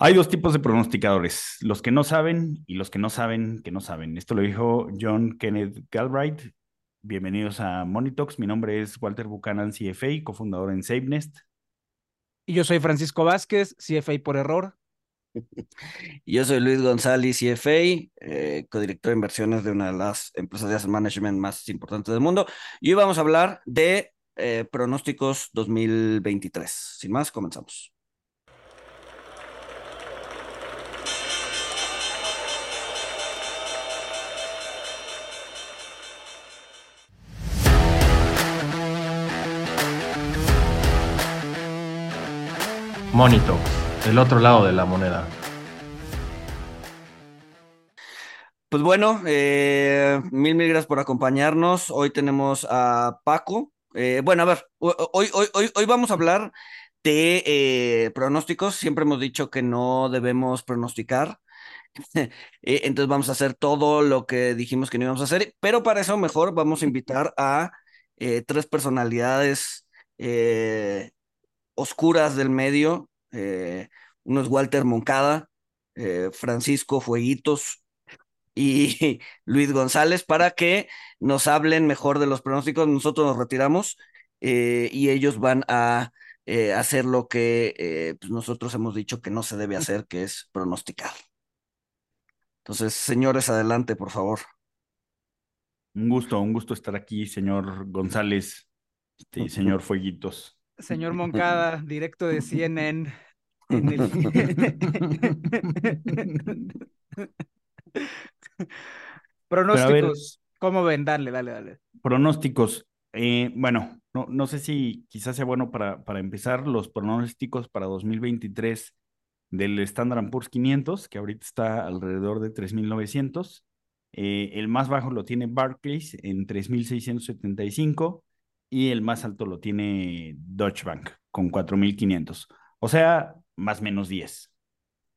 Hay dos tipos de pronosticadores, los que no saben y los que no saben que no saben. Esto lo dijo John Kenneth Galbraith. Bienvenidos a Monitox. Mi nombre es Walter Buchanan, CFA, cofundador en SaveNest. Y yo soy Francisco Vázquez, CFA por error. Yo soy Luis González, CFA, eh, codirector de inversiones de una de las empresas de asset management más importantes del mundo. Y hoy vamos a hablar de eh, pronósticos 2023. Sin más, comenzamos. Monito, el otro lado de la moneda. Pues bueno, eh, mil, mil gracias por acompañarnos. Hoy tenemos a Paco. Eh, bueno, a ver, hoy, hoy, hoy, hoy vamos a hablar de eh, pronósticos. Siempre hemos dicho que no debemos pronosticar. Entonces vamos a hacer todo lo que dijimos que no íbamos a hacer, pero para eso mejor vamos a invitar a tres personalidades oscuras del medio. uno es Walter Moncada, Francisco Fueguitos y Luis González para que nos hablen mejor de los pronósticos. Nosotros nos retiramos eh, y ellos van a eh, hacer lo que eh, pues nosotros hemos dicho que no se debe hacer, que es pronosticar. Entonces, señores, adelante, por favor. Un gusto, un gusto estar aquí, señor González y este, señor Fueguitos. Señor Moncada, directo de CNN. En el... Pronósticos. ¿Cómo ven? Dale, dale, dale. Pronósticos. Eh, bueno, no, no, sé si quizás sea bueno para, para empezar los pronósticos para 2023 del Standard Poor's 500, que ahorita está alrededor de 3.900. Eh, el más bajo lo tiene Barclays en 3.675 y el más alto lo tiene Deutsche Bank con 4.500. O sea, más o menos 10.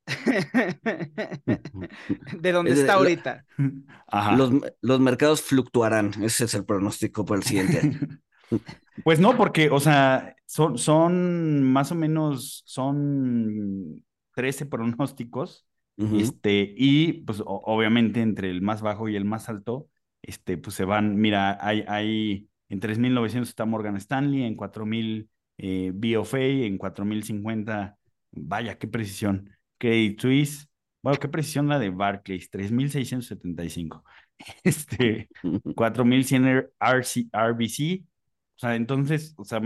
de dónde está ahorita. Los, los, mercados fluctuarán, ese es el pronóstico para el siguiente año. Pues no, porque, o sea, son, son más o menos, son 13 pronósticos, este, y pues obviamente entre el más bajo y el más alto, este, pues se van, mira, hay, hay en 3.900 está Morgan Stanley, en 4.000 eh, BofA, en 4.050, vaya, qué precisión. Credit Suisse, bueno, qué precisión la de Barclays, 3.675. Este, 4.100 RC, RBC. O sea, entonces, o sea,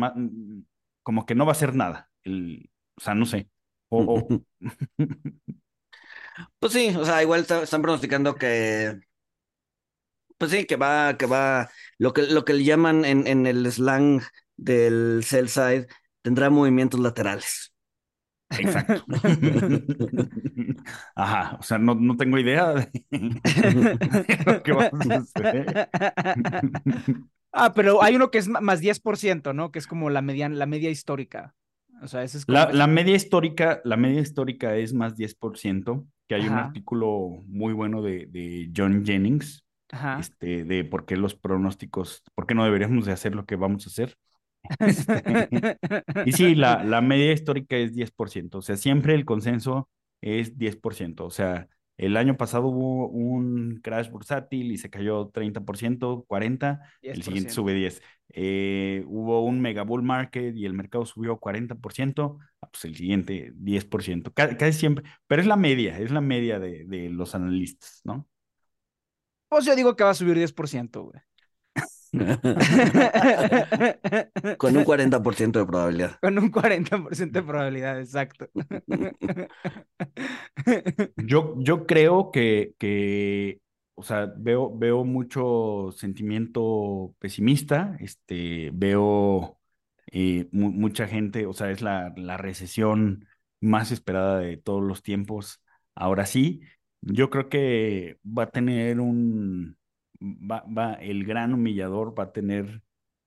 como que no va a ser nada. El, o sea, no sé. O, pues sí, o sea, igual están pronosticando que. Pues sí, que va, que va. Lo que, lo que le llaman en, en el slang del sell side, tendrá movimientos laterales. Exacto. Ajá, o sea, no, no tengo idea de, lo que va a suceder. Ah, pero hay uno que es más 10%, ¿no? Que es como la media, la media histórica. O sea, ese es la, la, media histórica, la media histórica es más 10%, que hay un artículo muy bueno de, de John Jennings, Ajá. este, de por qué los pronósticos, por qué no deberíamos de hacer lo que vamos a hacer. Este, y sí, la, la media histórica es 10%, o sea, siempre el consenso es 10%, o sea, el año pasado hubo un crash bursátil y se cayó 30%, 40%, el siguiente sube 10%. Eh, hubo un mega bull market y el mercado subió 40%, ah, pues el siguiente 10%, casi, siempre, pero es la media, es la media de, de los analistas, ¿no? Pues yo digo que va a subir 10%, güey. Con un 40% de probabilidad. Con un 40% de probabilidad, exacto. Yo, yo creo que, que, o sea, veo, veo mucho sentimiento pesimista, este, veo eh, mucha gente, o sea, es la, la recesión más esperada de todos los tiempos. Ahora sí, yo creo que va a tener un, va, va, el gran humillador va a tener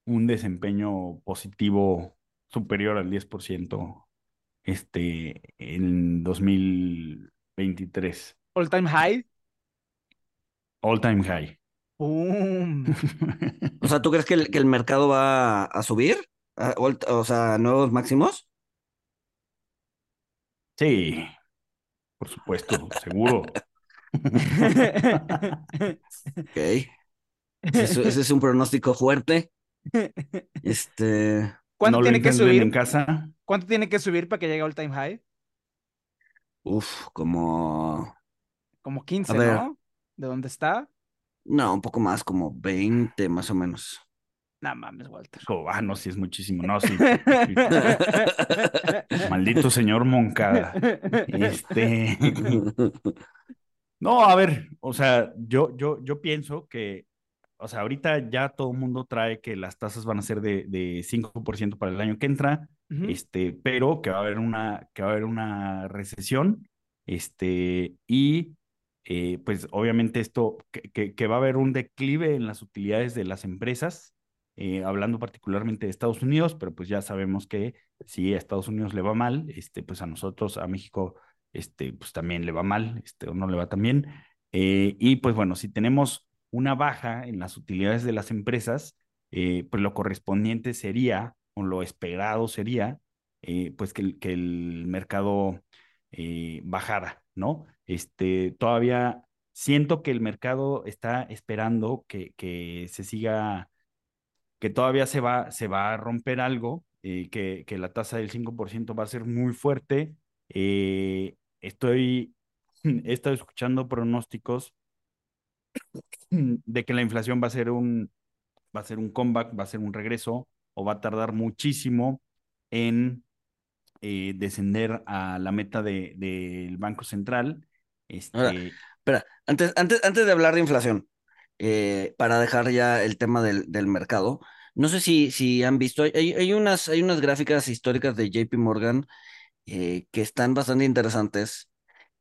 un desempeño positivo superior al 10% este, en 2023. All time high. All time high. o sea, ¿tú crees que el, que el mercado va a subir? O sea, nuevos máximos. Sí. Por supuesto, seguro. ok. Ese, es un pronóstico fuerte. Este. ¿Cuánto tiene que subir? En casa? ¿Cuánto tiene que subir para que llegue al time high? Uf, como. Como 15, ¿no? ¿De dónde está? No, un poco más, como 20 más o menos. No mames, Walter. Oh, ah, no, sí es muchísimo. No, sí. Maldito señor Moncada. Este. No, a ver, o sea, yo, yo, yo pienso que, o sea, ahorita ya todo el mundo trae que las tasas van a ser de, de 5% para el año que entra, este, pero que va a haber una, que va a haber una recesión, este, y eh, pues obviamente esto, que, que, va a haber un declive en las utilidades de las empresas, eh, hablando particularmente de Estados Unidos, pero pues ya sabemos que si a Estados Unidos le va mal, este, pues a nosotros, a México, este, pues también le va mal, este, o no le va tan bien. Eh, y pues bueno, si tenemos una baja en las utilidades de las empresas, eh, pues lo correspondiente sería, o lo esperado sería, pues que el, mercado bajara, ¿no? Este, todavía siento que el mercado está esperando que, que se siga que todavía se va, se va a romper algo, eh, que, que, la tasa del 5% va a ser muy fuerte. Eh, estoy, he estado escuchando pronósticos de que la inflación va a ser un, va a ser un comeback, va a ser un regreso, o va a tardar muchísimo en eh, descender a la meta del de, Banco Central. Este... espera, antes, antes, antes de hablar de inflación, eh, para dejar ya el tema del, del mercado. No sé si, si han visto, hay, hay, unas, hay unas gráficas históricas de JP Morgan eh, que están bastante interesantes,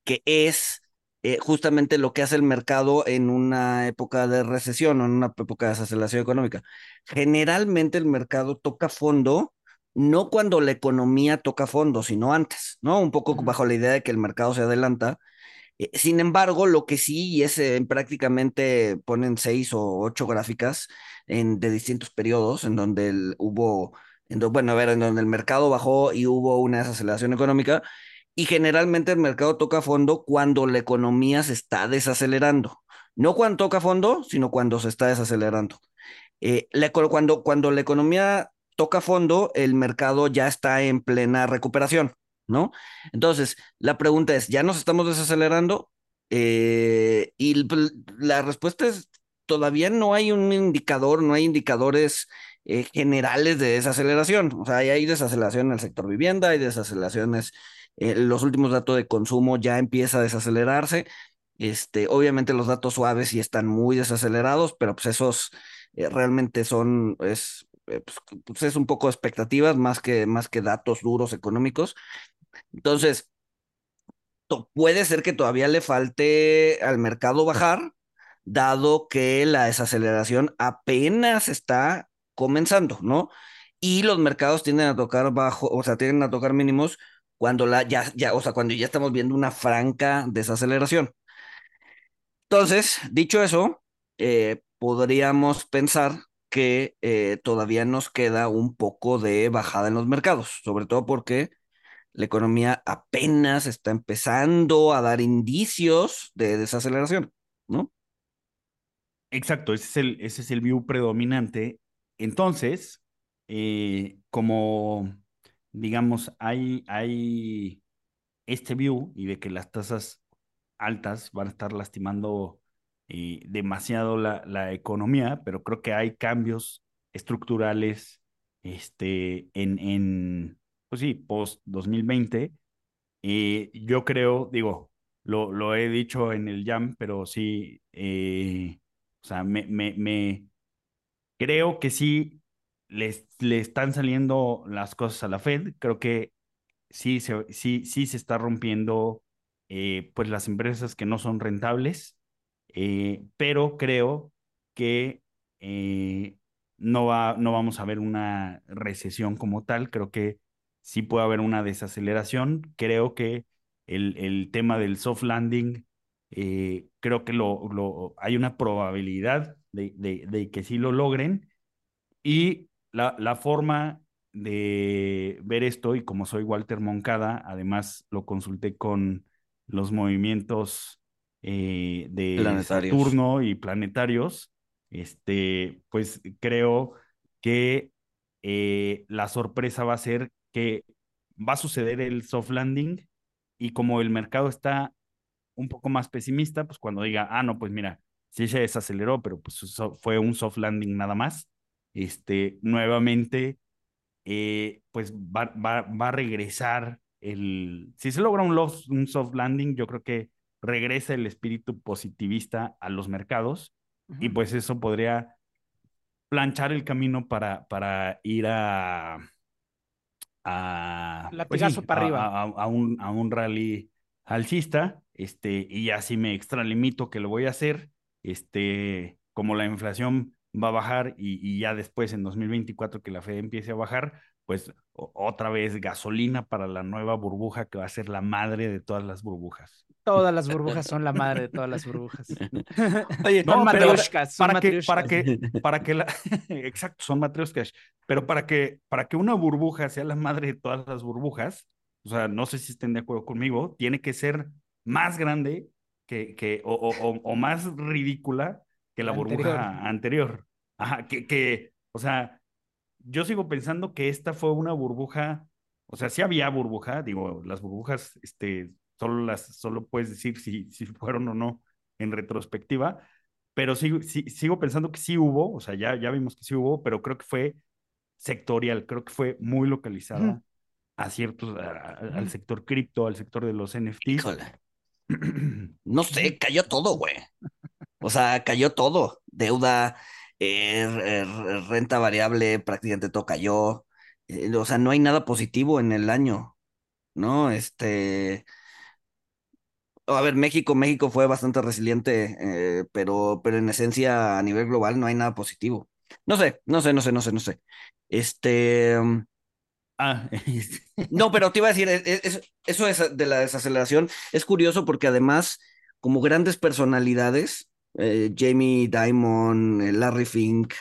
que es eh, justamente lo que hace el mercado en una época de recesión o en una época de desaceleración económica. Generalmente el mercado toca fondo no cuando la economía toca fondo, sino antes, ¿no? Un poco bajo la idea de que el mercado se adelanta eh, sin embargo, lo que sí, y es en prácticamente ponen seis o ocho gráficas en, de distintos periodos en donde hubo, bueno, a ver, en donde el mercado bajó y hubo una desaceleración económica, y generalmente el mercado toca fondo cuando la economía se está desacelerando. No cuando toca fondo, sino cuando se está desacelerando. Eh, cuando, cuando la economía toca fondo, el mercado ya está en plena recuperación. ¿no? Entonces, la pregunta es, ¿ya nos estamos desacelerando? Eh, y pues, la respuesta es, todavía no hay un indicador, no hay indicadores eh, generales de desaceleración. O sea, hay desaceleración en el sector vivienda, hay desaceleraciones, eh, los últimos datos de consumo ya empieza a desacelerarse. Este, obviamente los datos suaves sí están muy desacelerados, pero pues esos realmente son, es, pues, pues, es un poco expectativas más que, más que datos duros económicos. Entonces, puede ser que todavía le falte al mercado bajar, dado que la desaceleración apenas está comenzando, ¿no? Y los mercados tienden a tocar bajo, o sea, tienden a tocar mínimos cuando la, ya, ya, o sea, cuando ya estamos viendo una franca desaceleración. Entonces, dicho eso, eh, podríamos pensar que eh, todavía nos queda un poco de bajada en los mercados, sobre todo porque la economía apenas está empezando a dar indicios de desaceleración, ¿no? Exacto, ese es el, ese es el view predominante. Entonces, eh, como digamos, hay, hay este view y de que las tasas altas van a estar lastimando eh, demasiado la, la, economía, pero creo que hay cambios estructurales este, en, en, pues sí, post 2020. Y yo creo, digo, lo, lo he dicho en el Jam, pero sí, eh, o sea, me, me, creo que sí le, están saliendo las cosas a la Fed. Creo que sí se, sí, sí se está rompiendo eh, pues las empresas que no son rentables, eh, pero creo que no, va, no vamos a ver una recesión como tal. Creo que sí puede haber una desaceleración. Creo que el, el tema del soft landing, eh, creo que lo, lo, hay una probabilidad de, de, que sí lo logren. Y la, la forma de ver esto, y como soy Walter Moncada, además lo consulté con, los movimientos eh, de. Saturno y planetarios, este, pues creo que eh, la sorpresa va a ser que va a suceder el soft landing y como el mercado está un poco más pesimista, pues cuando diga, ah, no, pues mira, sí se desaceleró, pero pues fue un soft landing nada más, este, nuevamente, eh, pues va, va, va a regresar el, si se logra un, soft landing, yo creo que regresa el espíritu positivista a los mercados y Ujú. pues eso podría planchar el camino para, para ir a, a, pues para a- arriba. A un, a un rally alcista, este, y ya si me extralimito que lo voy a hacer, este, como la inflación va a bajar y, y ya después en 2024 que la Fed empiece a bajar, pues otra vez gasolina para la nueva burbuja que va a ser la madre de todas las burbujas. Todas las burbujas son la madre de todas las burbujas. Oye, son no, pero matrioshkas, son para que, para que, para que la, exacto, son matrioshkas, pero para que, para que una burbuja sea la madre de todas las burbujas, o sea, no sé si estén de acuerdo conmigo, tiene que ser más grande que, que o, o, o- o más ridícula que la Anterior. burbuja anterior. Ajá, que, que, o sea, yo sigo pensando que esta fue una burbuja, o sea, sí había burbuja, digo, las burbujas, este, solo las, solo puedes decir si, si fueron o no en retrospectiva, pero sigo, sí- sigo pensando que sí hubo, o sea, ya, ya vimos que sí hubo, pero creo que fue sectorial, creo que fue muy localizada a ciertos, a- a- al sector cripto, al sector de los NFTs. Híjole. No sé, cayó todo, güey. O sea, cayó todo. Deuda, eh, r- r- renta variable, prácticamente todo cayó. Eh, o sea, no hay nada positivo en el año, ¿no? Este, a ver, México, México fue bastante resiliente, eh, pero, pero en esencia a nivel global no hay nada positivo. No sé, no sé, no sé, no sé, no sé. Este, Ah, este, no, pero te iba a decir, es- es- eso es de la desaceleración es curioso porque además, como grandes personalidades, eh, Jamie Dimon, eh, Larry Fink,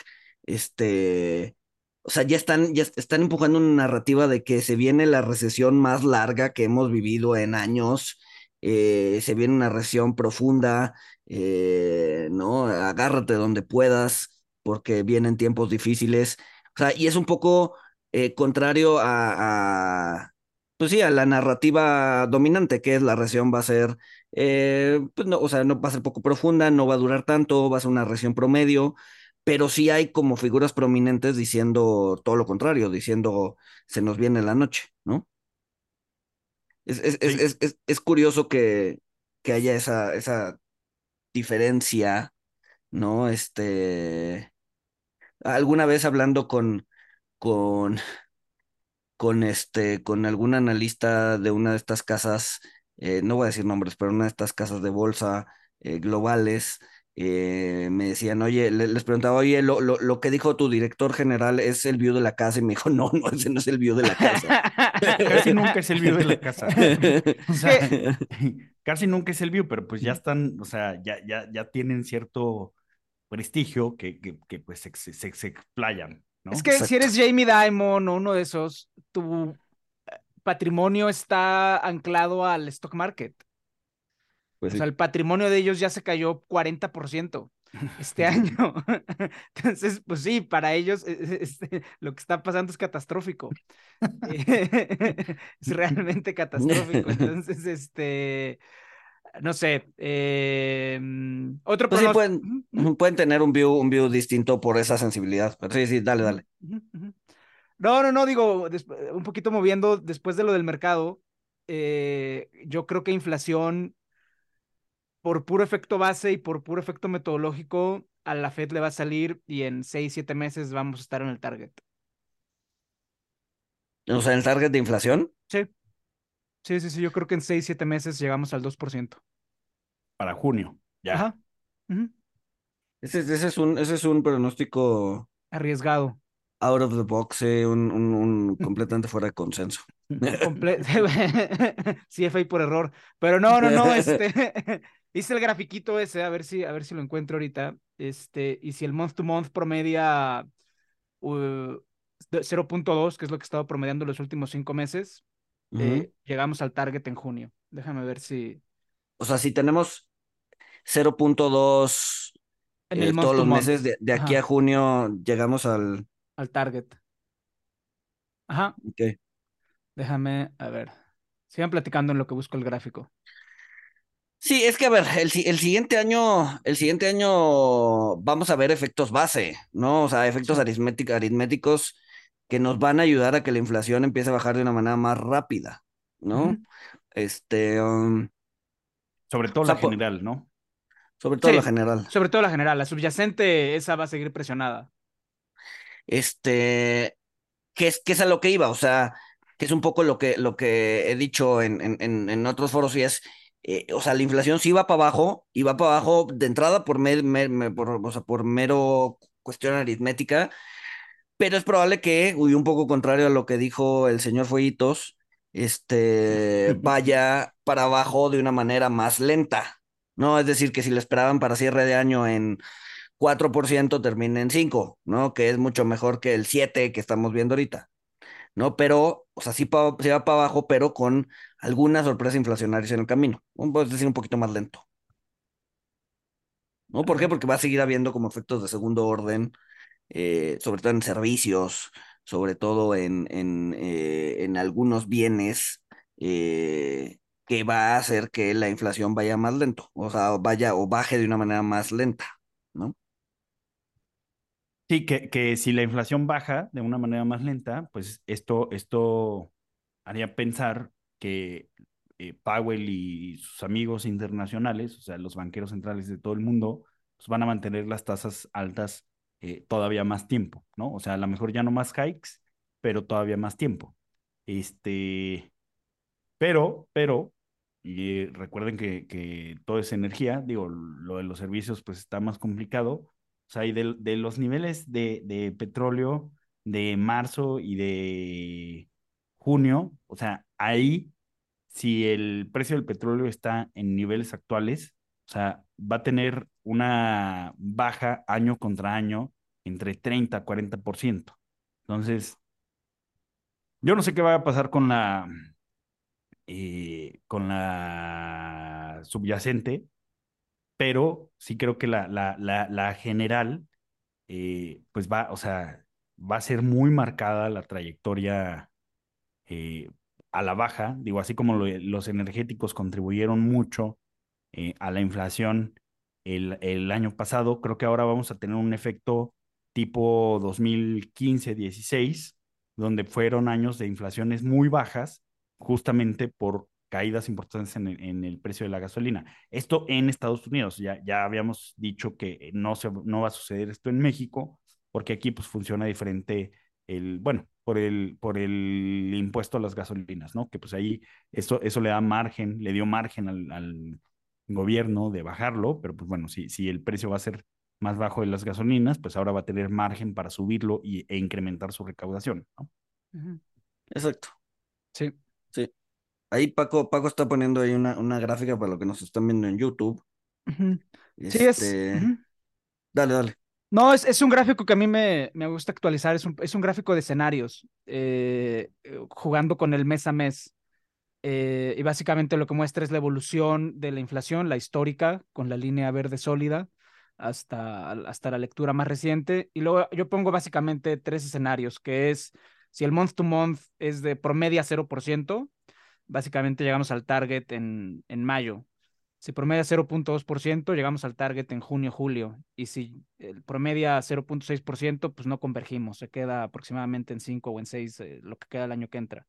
este, o sea, ya están, ya están empujando una narrativa de que se viene la recesión más larga que hemos vivido en años, eh, se viene una recesión profunda, ¿no? Agárrate donde puedas, porque vienen tiempos difíciles. O sea, y es un poco eh, contrario a, a, pues sí, a la narrativa dominante, que es la recesión va a ser, eh, pues no, o sea, no va a ser poco profunda, no va a durar tanto, va a ser una recesión promedio, pero sí hay como figuras prominentes diciendo todo lo contrario, diciendo se nos viene la noche, ¿no? Es, es, es, Sí. es, es, es curioso que, que haya esa, esa diferencia, ¿no? Este, alguna vez hablando con, con, con este, con algún analista de una de estas casas, eh, no voy a decir nombres, pero una de estas casas de bolsa eh, globales, eh, me decían, oye, le- les preguntaba, oye, lo, lo, lo que dijo tu director general es el view de la casa, y me dijo, no, no, ese no es el view de la casa. casi nunca es el view de la casa. O sea, casi nunca es el view, pero pues ya están, o sea, ya, ya, ya tienen cierto prestigio que, que, que pues se, se, se- se explayan, ¿no? Es que si eres Jamie Dimon o uno de esos, tu eh, patrimonio está anclado al stock market. Pues O sí. sea, el patrimonio de ellos ya se cayó 40% este año. Entonces, pues sí, para ellos eh, eh, este, lo que está pasando es catastrófico. Es realmente catastrófico. Entonces, este, no sé. eh, mm, otro Pues sí, pueden, pueden tener un view, un view distinto por esa sensibilidad. Pero sí, sí, dale, dale. No, no, no, digo, un poquito moviendo después de lo del mercado, eh, yo creo que inflación, por puro efecto base y por puro efecto metodológico, a la Fed le va a salir y en seis, siete meses vamos a estar en el target. O sea, el target de inflación. Sí, sí, sí, sí, yo creo que en seis, siete meses llegamos al 2%. Para junio, ya. Ajá. Ese, ese es un, ese es un pronóstico Arriesgado. out of the box, eh, un, un, un completamente fuera de consenso. Comple- CFA por error. Pero no, no, no, este. Hice el grafiquito ese, a ver si, a ver si lo encuentro ahorita. Este, y si el month to month promedia uh, de 0.2, que es lo que he estado promediando los últimos cinco meses, eh, llegamos al target en junio. Déjame ver si. o sea, si tenemos 0.2 En el eh, todos to los meses, de, de aquí Ajá. a junio llegamos al... Al target. Ajá, ok. déjame, a ver. Sigan platicando en lo que busco el gráfico. Sí, es que a ver, el, si- el siguiente año, el siguiente año vamos a ver efectos base, ¿no? O sea, efectos Sí. aritmétic- aritméticos que nos van a ayudar a que la inflación empiece a bajar de una manera más rápida, ¿no? Este, um, Sobre todo O sea, la general, ¿no? Sobre todo Sí. la general. Sobre todo la general, la subyacente, esa va a seguir presionada. Este, que es, que es a lo que iba, o sea, que es un poco lo que, lo que he dicho en, en, en, en otros foros y es, eh, o sea, la inflación sí va para abajo y va para abajo de entrada por, mer- mer- mer- por, o sea, por mero cuestión aritmética, pero es probable que, uy, un poco contrario a lo que dijo el señor Fueguitos, este, vaya para abajo de una manera más lenta, ¿no? Es decir, que si lo esperaban para cierre de año en 4% termine en 5, ¿no? Que es mucho mejor que el 7 que estamos viendo ahorita, ¿no? Pero, o sea, sí, pa- sí va para abajo, pero con algunas sorpresas inflacionarias en el camino. Puedes decir un poquito más lento. ¿No? ¿Por qué? Porque va a seguir habiendo como efectos de segundo orden, eh, sobre todo en servicios, sobre todo en, en, eh, en algunos bienes, eh, que va a hacer que la inflación vaya más lento, o sea, vaya o baje de una manera más lenta, ¿no? Sí, que, que si la inflación baja de una manera más lenta, pues esto, esto haría pensar que eh, Powell y sus amigos internacionales, o sea, los banqueros centrales de todo el mundo, pues van a mantener las tasas altas eh, todavía más tiempo, ¿no? O sea, a lo mejor ya no más hikes, pero todavía más tiempo. Este, pero, pero, y recuerden que, que todo es energía, digo, lo de los servicios pues está más complicado. O sea, y de, de los niveles de, de petróleo de marzo y de junio, o sea, ahí, si el precio del petróleo está en niveles actuales, o sea, va a tener una baja año contra año entre 30 a 40%. Entonces, yo no sé qué va a pasar con la, eh, con la subyacente, pero sí creo que la, la, la, general, eh, pues va, o sea, va a ser muy marcada la trayectoria eh, a la baja, digo, así como lo- los energéticos contribuyeron mucho a la inflación el, el año pasado, creo que ahora vamos a tener un efecto tipo 2015-16, donde fueron años de inflaciones muy bajas, justamente por caídas importantes en el, en el precio de la gasolina. Esto en Estados Unidos, ya, ya habíamos dicho que no, se, no va a suceder esto en México, porque aquí pues funciona diferente el, bueno, por el, por el impuesto a las gasolinas, ¿no? Que pues ahí eso, eso le da margen, le dio margen al, al gobierno de bajarlo, pero pues bueno, si, si el precio va a ser más bajo de las gasolinas, pues ahora va a tener margen para subirlo y, e incrementar su recaudación, ¿no? Exacto. Sí. Ahí Paco, Paco está poniendo ahí una, una gráfica para lo que nos están viendo en YouTube. Ujú. Sí, es. Este, ujú. Dale, dale. No, es, es un gráfico que a mí me, me gusta actualizar, es un, es un gráfico de escenarios, eh, jugando con el mes a mes. Eh, y básicamente lo que muestra es la evolución de la inflación, la histórica, con la línea verde sólida, hasta, hasta la lectura más reciente. Y luego yo pongo básicamente tres escenarios, que es si el month to month es de promedia 0%, básicamente llegamos al target en, en mayo. Si promedia 0.2%, llegamos al target en junio, julio. Y si el promedia 0.6%, pues no convergimos. Se queda aproximadamente en 5 o en 6 eh, lo que queda el año que entra.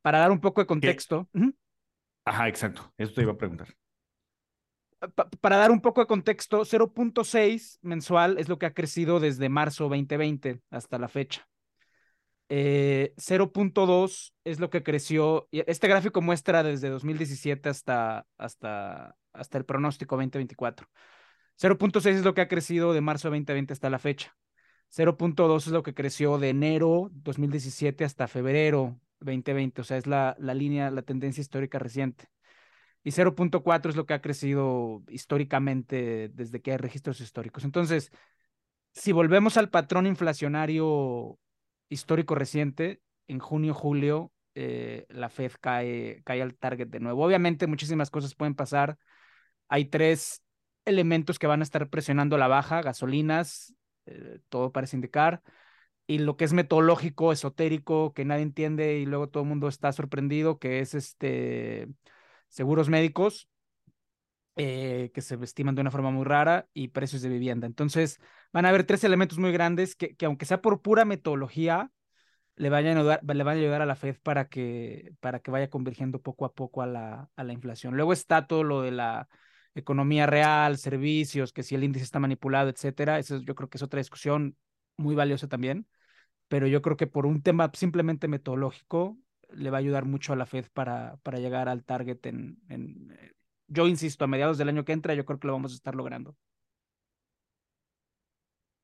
Para dar un poco de contexto, Ajá, exacto. Eso te iba a preguntar. pa- para dar un poco de contexto, 0.6 mensual es lo que ha crecido desde marzo 2020 hasta la fecha. Eh, 0.2 es lo que creció. Este gráfico muestra desde 2017 hasta, hasta, hasta el pronóstico 2024. 0.6 es lo que ha crecido de marzo de 2020 hasta la fecha. 0.2 es lo que creció de enero 2017 hasta febrero 2020. O sea, es la, la línea, la tendencia histórica reciente. Y 0.4 es lo que ha crecido históricamente desde que hay registros históricos. Entonces, si volvemos al patrón inflacionario histórico reciente, en junio, julio, eh, la Fed cae, cae al target de nuevo. Obviamente muchísimas cosas pueden pasar. Hay tres elementos que van a estar presionando la baja, gasolinas, eh, todo parece indicar, y lo que es metodológico, esotérico, que nadie entiende y luego todo el mundo está sorprendido, que es este seguros médicos, eh, que se estiman de una forma muy rara, y precios de vivienda. Entonces, van a haber tres elementos muy grandes que, que aunque sea por pura metodología, le le van a ayudar a la Fed para que, para que vaya convergiendo poco a poco a la, a la inflación. Luego está todo lo de la economía real, servicios, que si el índice está manipulado, etcétera. Eso yo creo que es otra discusión muy valiosa también. Pero yo creo que por un tema simplemente metodológico le va a ayudar mucho a la Fed para, para llegar al target en, en, eh, yo insisto, a mediados del año que entra, yo creo que lo vamos a estar logrando.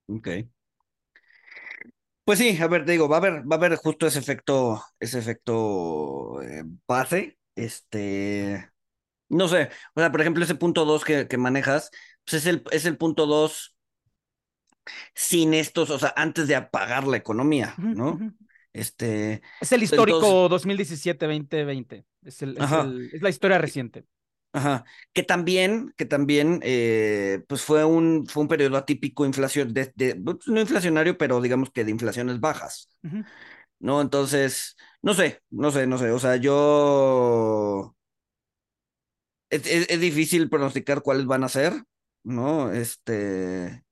Ok. Pues sí, a ver, te digo, va a haber, va a haber justo ese efecto, ese efecto eh, base. Este, no sé, o sea, por ejemplo, ese punto 2 que, que manejas, pues es el, es el punto 2 sin estos, o sea, antes de apagar la economía, ¿no? Este. Es el histórico 2017-2020. Es, el, es, el, es la historia reciente. Ajá, que también, que también, eh, pues fue un, fue un periodo atípico inflación, de, de, pues, no inflacionario, pero digamos que de inflaciones bajas, uh -huh. ¿no? Entonces, no sé, no sé, no sé, o sea, yo... Es, es, es difícil pronosticar cuáles van a ser, ¿no? Este,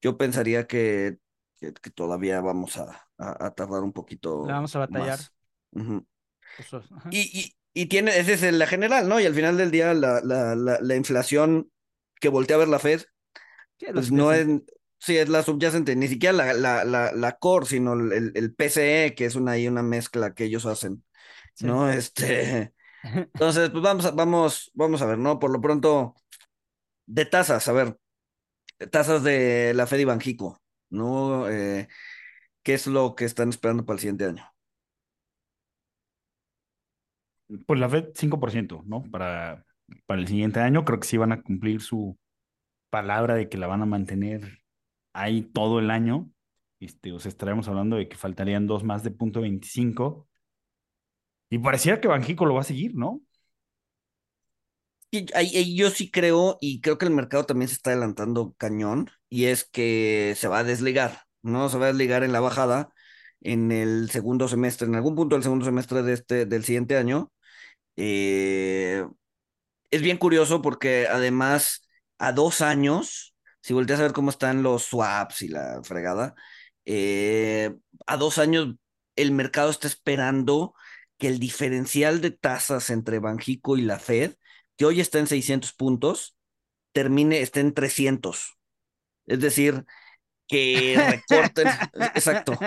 yo pensaría que, que, que todavía vamos a, a, a, tardar un poquito. La vamos a batallar. Uh -huh. Eso, y, y, y tiene, esa es la general, ¿no? Y al final del día, la, la, la, la inflación que voltea a ver la Fed, pues no es, sí, es la subyacente, ni siquiera la, la, la, la core, sino el, el PCE, que es una, ahí una mezcla que ellos hacen, sí. ¿no? Este, entonces, pues vamos a, vamos, vamos a ver, ¿no? Por lo pronto, de tasas, a ver, tasas de la Fed y Banjico, ¿no? Eh, ¿Qué es lo que están esperando para el siguiente año? Pues la Fed 5%, ¿no? Para, para el siguiente año creo que sí van a cumplir su palabra de que la van a mantener ahí todo el año. Este, o sea, estaremos hablando de que faltarían dos más de punto 25. Y pareciera que Banjico lo va a seguir, ¿no? Yo sí creo, y creo que el mercado también se está adelantando cañón, y es que se va a desligar, ¿no? Se va a desligar en la bajada en el segundo semestre, en algún punto del segundo semestre de este, del siguiente año, eh, es bien curioso porque además a dos años, si volteas a ver cómo están los swaps y la fregada, eh, a dos años el mercado está esperando que el diferencial de tasas entre Banjico y la Fed, que hoy está en 600 puntos, termine, esté en 300. Es decir, que recorten. exacto.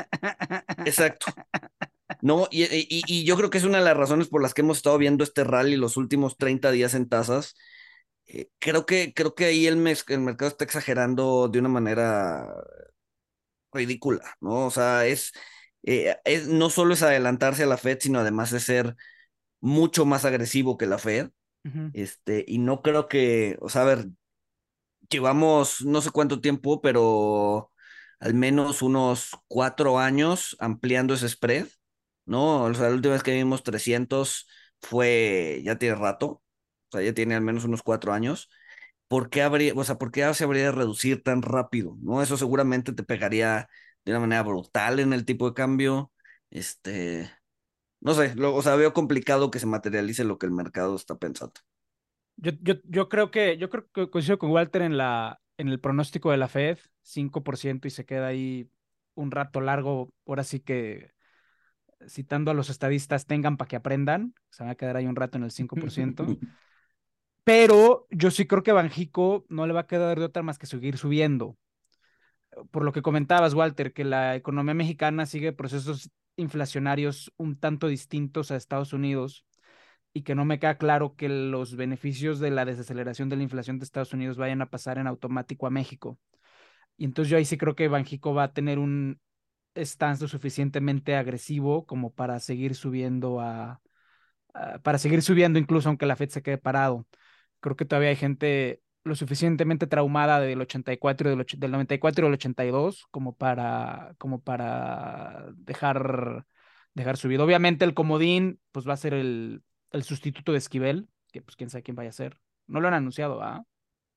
Exacto. No, y, y, y, yo creo que es una de las razones por las que hemos estado viendo este rally los últimos 30 días en tasas. Eh, creo, que, creo que ahí el, mes, el mercado está exagerando de una manera ridícula, ¿no? O sea, es, eh, es, no solo es adelantarse a la Fed, sino además es ser mucho más agresivo que la Fed. Uh -huh. Este, y no creo que, o sea, a ver, llevamos no sé cuánto tiempo, pero al menos unos cuatro años ampliando ese spread. ¿No? O sea, la última vez que vimos 300 fue, ya tiene rato, o sea, ya tiene al menos unos cuatro años. ¿Por qué habría, o sea, por qué se habría de reducir tan rápido? ¿No? Eso seguramente te pegaría de una manera brutal en el tipo de cambio. Este, no sé, lo, o sea, veo complicado que se materialice lo que el mercado está pensando. Yo, yo, yo creo que, yo creo que coincido con Walter en la, en el pronóstico de la Fed, 5% y se queda ahí un rato largo, ahora sí que citando a los estadistas, tengan para que aprendan. Se van a quedar ahí un rato en el 5%. Pero yo sí creo que Banjico no le va a quedar de otra más que seguir subiendo. Por lo que comentabas, Walter, que la economía mexicana sigue procesos inflacionarios un tanto distintos a Estados Unidos y que no me queda claro que los beneficios de la desaceleración de la inflación de Estados Unidos vayan a pasar en automático a México. Y entonces yo ahí sí creo que Banjico va a tener un, stance lo suficientemente agresivo como para seguir subiendo a, a, para seguir subiendo incluso aunque la Fed se quede parado. Creo que todavía hay gente lo suficientemente traumada del 84 y del, del 94 y del 82 como para como para dejar dejar subido. Obviamente el comodín pues va a ser el, el sustituto de Esquivel, que pues quién sabe quién vaya a ser. No lo han anunciado, ¿ah?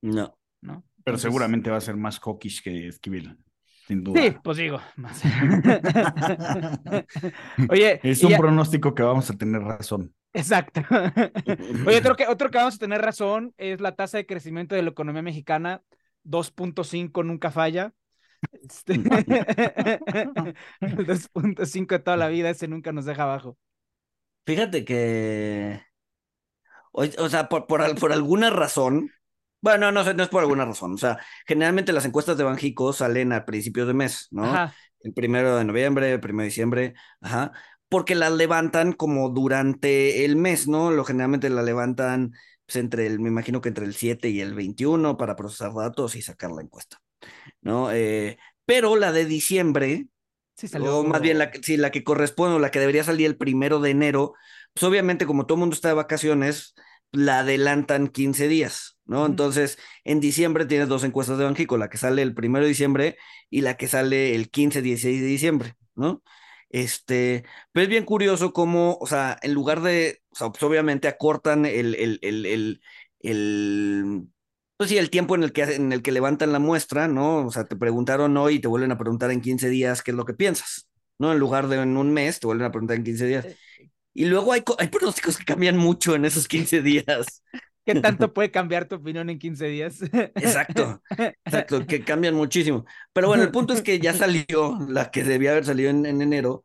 No. ¿No? Pero Entonces- seguramente va a ser más hawkish que Esquivel, sin duda. Sí, pues digo. más. Oye, Es un ya- pronóstico que vamos a tener razón. exacto. Oye, otro que, otro que vamos a tener razón es la tasa de crecimiento de la economía mexicana, 2.5 nunca falla. Este, el 2.5 de toda la vida, ese nunca nos deja abajo. Fíjate que. O, o sea, por, por, al- por alguna razón. Bueno, no, no es por alguna razón. O sea, generalmente las encuestas de Banjico salen a principios de mes, ¿no? Ajá. El primero de noviembre, el primero de diciembre, ajá. Porque las levantan como durante el mes, ¿no? Lo generalmente la levantan pues, entre el, me imagino que entre el 7 y el 21 para procesar datos y sacar la encuesta, ¿no? Eh, pero la de diciembre, Sí, salió. o más bien la sí, la que corresponde o la que debería salir el primero de enero, pues obviamente como todo el mundo está de vacaciones, la adelantan 15 días, ¿no? Entonces, en diciembre tienes dos encuestas de Banjico, la que sale el primero de diciembre y la que sale el 15, 16 de diciembre, ¿no? Este, pero es bien curioso cómo, o sea, en lugar de, o sea, pues obviamente acortan el, el, el, el, el, pues sí, el tiempo en el que, en el que levantan la muestra, ¿no? O sea, te preguntaron hoy y te vuelven a preguntar en 15 días qué es lo que piensas, ¿no? En lugar de en un mes, te vuelven a preguntar en 15 días. Y luego hay, hay pronósticos que cambian mucho en esos 15 días. ¿Qué tanto puede cambiar tu opinión en 15 días? Exacto, exacto, que cambian muchísimo. Pero bueno, el punto es que ya salió la que debía haber salido en, en enero,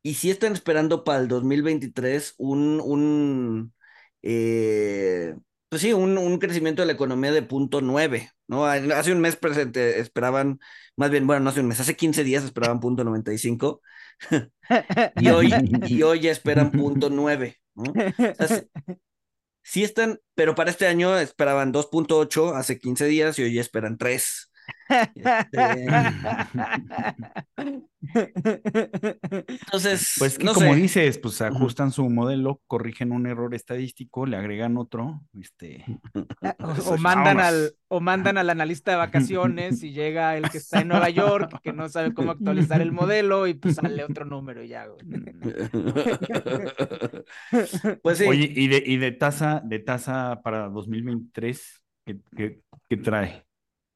y sí están esperando para el 2023 un, un eh, pues sí, un, un crecimiento de la economía de punto nueve, ¿no? Hace un mes presente esperaban, más bien, bueno, no hace un mes, hace 15 días esperaban punto 95, y hoy, y hoy ya esperan punto nueve, ¿no? O sea, sí- sí están, pero para este año esperaban 2.8 hace 15 días y hoy ya esperan 3. Entonces, Pues que no como sé. dices, pues ajustan su modelo, corrigen un error estadístico, le agregan otro, este, O, Pues, o mandan al, o mandan al analista de vacaciones y llega el que está en Nueva York, que no sabe cómo actualizar el modelo y pues sale otro número y ya. Pues sí, Oye, y de, y de tasa, de tasa para 2023, ¿qué, qué, qué trae?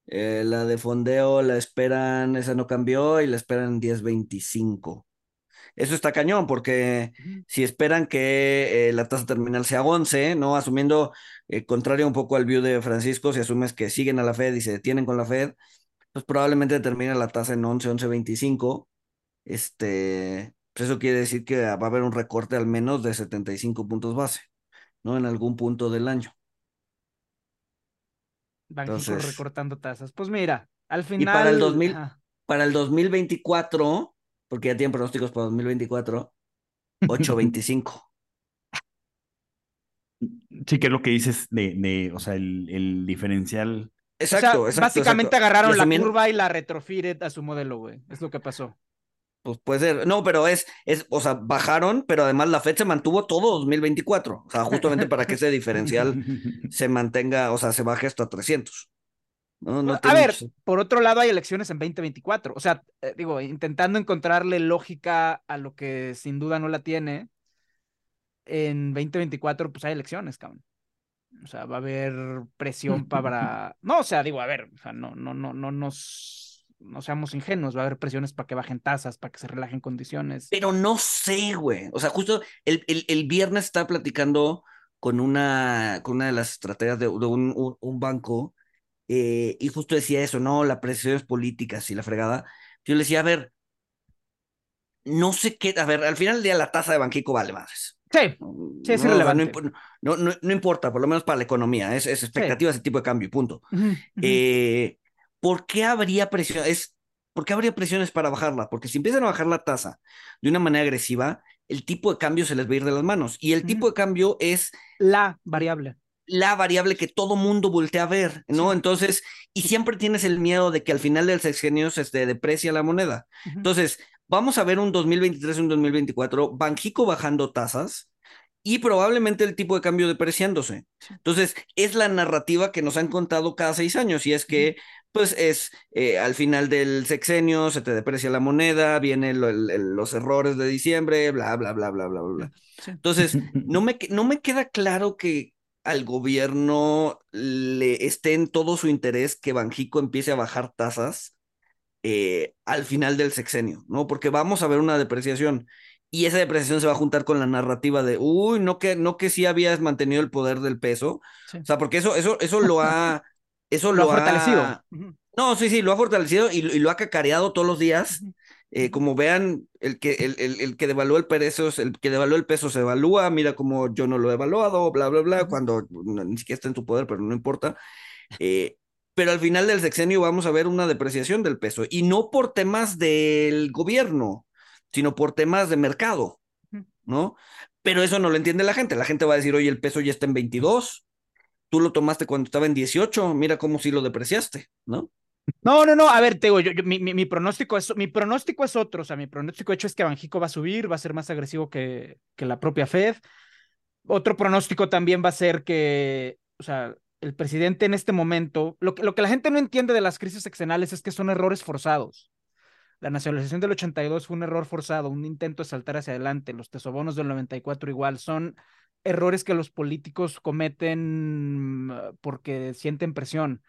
Eh, la de fondeo la esperan, esa no cambió y la esperan 10.25. Eso está cañón, porque si esperan que eh, la tasa terminal sea 11, ¿no? Asumiendo, eh, contrario un poco al view de Francisco, si asumes que siguen a la Fed y se detienen con la Fed, pues probablemente termine la tasa en 11, 11.25. Este, pues eso quiere decir que va a haber un recorte al menos de 75 puntos base, ¿no? En algún punto del año. Banxico Entonces- recortando tasas. Pues mira, al final. Y para el 2000 ajá. Para el 2024, porque ya tienen pronósticos para 2024, 8.25. Sí, que es lo que dices de, de o sea, el, el diferencial. Exacto, o sea, exacto. básicamente exacto. agarraron Y la curva y la retrofitted a su modelo, güey. Es lo que pasó. Pues puede ser. No, pero es, es, o sea, bajaron, pero además la Fed se mantuvo todo 2024. O sea, justamente para que ese diferencial se mantenga, o sea, se baje hasta 300. No, no a ver, mucho- por otro lado hay elecciones en 2024. O sea, eh, digo, intentando encontrarle lógica a lo que sin duda no la tiene. En 2024, pues hay elecciones, cabrón. O sea, va a haber presión para. No, o sea, digo, a ver, o sea, no, no, no, no nos. No seamos ingenuos, va a haber presiones para que bajen tasas, para que se relajen condiciones. Pero no sé, güey. O sea, justo el, el, el viernes estaba platicando con una, con una de las estrategias de, de un, un, un banco eh, y justo decía eso, no, la presión es política, y la fregada. Yo le decía, a ver, no sé qué, a ver, al final del día la tasa de Banquico vale madres. Sí, Sí, es no, no irrelevante. no, no, no importa, por lo menos para la economía, es, es expectativa ese tipo de cambio, punto. Eh, ¿por qué habría presión? Es, ¿por qué habría presiones para bajarla? Porque si empiezan a bajar la tasa de una manera agresiva, el tipo de cambio se les va a ir de las manos. Y el tipo de cambio es La variable. la variable que todo mundo voltea a ver, ¿no? Entonces, y siempre tienes el miedo de que al final del sexenio se te deprecia la moneda. Entonces, vamos a ver un 2023, un 2024, Banjico bajando tasas y probablemente el tipo de cambio depreciándose. Entonces, es la narrativa que nos han contado cada seis años y es que pues es eh, al final del sexenio, se te deprecia la moneda, vienen los errores de diciembre, bla, bla, bla, bla, bla, bla. Entonces, no me, no me queda claro que al gobierno le esté en todo su interés que Banjico empiece a bajar tasas eh, al final del sexenio, ¿no? Porque vamos a ver una depreciación y esa depreciación se va a juntar con la narrativa de, uy, no que, no que sí habías mantenido el poder del peso, o sea, porque eso, eso, eso lo ha, eso lo, ha fortalecido. No, sí, sí, lo ha fortalecido y, lo ha cacareado todos los días. Eh, como vean, el que, el, el, que devaluó el peso, el que devaluó el peso se evalúa, mira como yo no lo he evaluado, bla, bla, bla, cuando ni siquiera está en tu poder, pero no importa. Eh, pero al final del sexenio vamos a ver una depreciación del peso, y no por temas del gobierno, sino por temas de mercado, ¿no? Pero eso no lo entiende la gente. La gente va a decir, oye, el peso ya está en 22, tú lo tomaste cuando estaba en 18, mira cómo sí lo depreciaste, ¿no? No, no, no, a ver, te digo, yo, mi, mi, pronóstico es, mi pronóstico es otro, o sea, mi pronóstico hecho es que Banjico va a subir, va a ser más agresivo que, que la propia Fed. Otro pronóstico también va a ser que, o sea, el presidente en este momento, lo que, lo que la gente no entiende de las crisis seccionales es que son errores forzados. La nacionalización del 82 fue un error forzado, un intento de saltar hacia adelante, los tesobonos del 94 igual, son errores que los políticos cometen mm, porque sienten presión.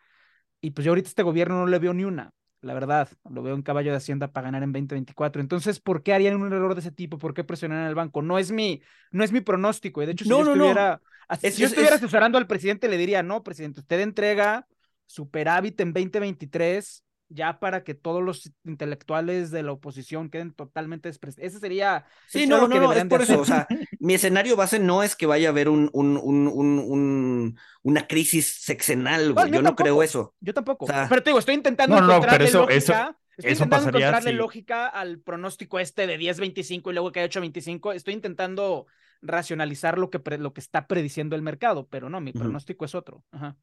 Y pues yo ahorita este gobierno no le veo ni una, la verdad, lo veo en caballo de Hacienda para ganar en 2024. Entonces, ¿por qué harían un error de ese tipo? ¿Por qué presionan al banco? No es mi, no es mi pronóstico. Y de hecho, si yo estuviera, si yo estuviera asesorando al presidente, le diría, no, presidente, usted entrega superávit en 2023 ya para que todos los intelectuales de la oposición queden totalmente despreciados. Ese sería... Sí, no, no, no, es por eso, o sea, mi escenario base no es que vaya a haber un, un, un, un una crisis sexenal, güey, yo, no creo eso. Yo tampoco, pero te digo, estoy intentando encontrarle eso, lógica... Estoy intentando encontrarle lógica al pronóstico este de 10-25 y luego que hay 8-25. Estoy intentando racionalizar lo que, lo que está prediciendo el mercado, pero no, mi pronóstico es otro. Ajá.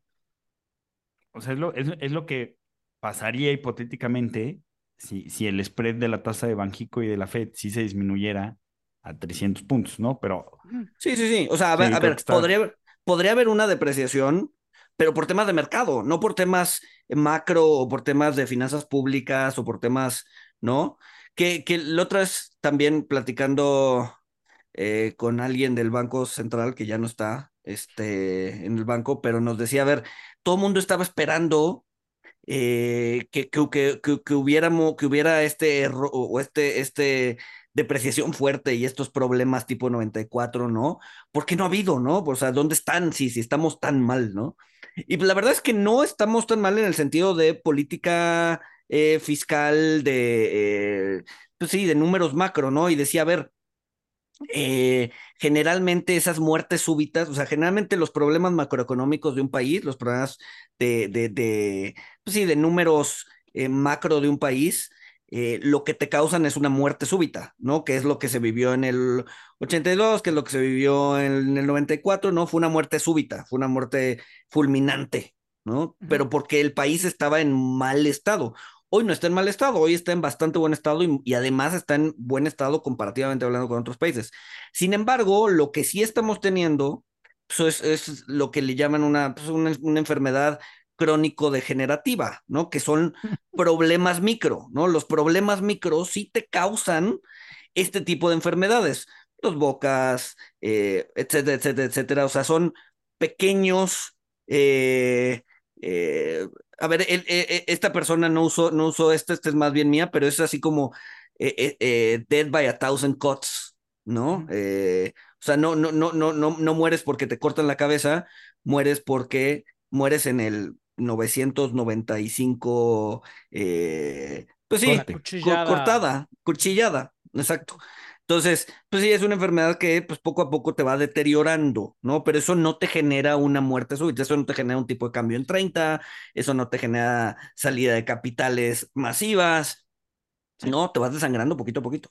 O sea, es lo, es, es lo que pasaría hipotéticamente si, si el spread de la tasa de Banjico y de la Fed sí se disminuyera a 300 puntos, ¿no? Pero... Sí, sí, sí. O sea, a ver, a ver podría, podría haber una depreciación, pero por temas de mercado, no por temas macro o por temas de finanzas públicas o por temas, ¿no? Que, que la otra vez también platicando eh, con alguien del Banco Central que ya no está este, en el banco, pero nos decía, a ver, todo el mundo estaba esperando eh, que, que, que, que, hubiéramos, que hubiera este error o este, este depreciación fuerte y estos problemas tipo 94, ¿no? ¿Por qué no ha habido, no? O sea, ¿dónde están si, si estamos tan mal, no? Y la verdad es que no estamos tan mal en el sentido de política eh, fiscal, de, eh, pues sí, de números macro, ¿no? Y decía, a ver, eh, generalmente esas muertes súbitas, o sea, generalmente los problemas macroeconómicos de un país, los problemas de, de, de pues sí, de números eh, macro de un país, eh, lo que te causan es una muerte súbita, ¿no? Que es lo que se vivió en el 82, que es lo que se vivió en el 94, ¿no? Fue una muerte súbita, fue una muerte fulminante, ¿no? Pero porque el país estaba en mal estado. Hoy no está en mal estado, hoy está en bastante buen estado y, además está en buen estado comparativamente hablando con otros países. Sin embargo, lo que sí estamos teniendo pues, es, lo que le llaman una, pues, una, enfermedad crónico-degenerativa, ¿no? Que son problemas micro, ¿no? Los problemas micro sí te causan este tipo de enfermedades, los bocas, eh, etcétera, etcétera, etcétera. O sea, son pequeños eh, eh, a ver, e, e, esta persona no usó, no usó esta, esta es más bien mía, pero es así como eh, eh, Dead by a Thousand Cuts, ¿no? o sea, no, no, no, no, no, no mueres porque te cortan la cabeza, mueres porque mueres en el 995, pues sí, cortada, cuchillada, exacto. Entonces, pues sí, es una enfermedad que pues poco a poco te va deteriorando, ¿no? Pero eso no te genera una muerte súbita, eso no te genera un tipo de cambio en 30, eso no te genera salida de capitales masivas, no, te vas desangrando poquito a poquito.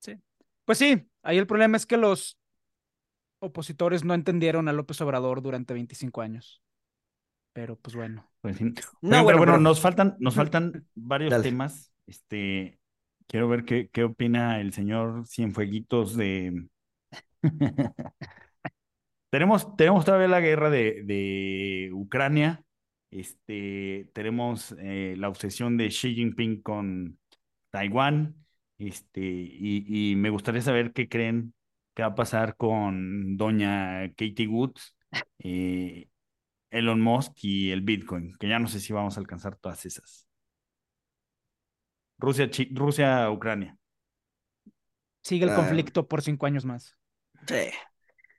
Sí. Pues sí, ahí el problema es que los opositores no entendieron a López Obrador durante 25 años. Pero pues bueno. Pues no, bueno, bueno, nos faltan, nos faltan varios temas. Este, Quiero ver qué, qué opina el señor Cienfueguitos de... tenemos, tenemos todavía la guerra de, de Ucrania. Este, tenemos eh, la obsesión de Xi Jinping con Taiwán. Este, y, me gustaría saber qué creen que va a pasar con doña Katie Woods, eh, Elon Musk y el Bitcoin, que ya no sé si vamos a alcanzar todas esas. Rusia, Rusia, Ucrania. Sigue el ah. conflicto por cinco años más. Sí.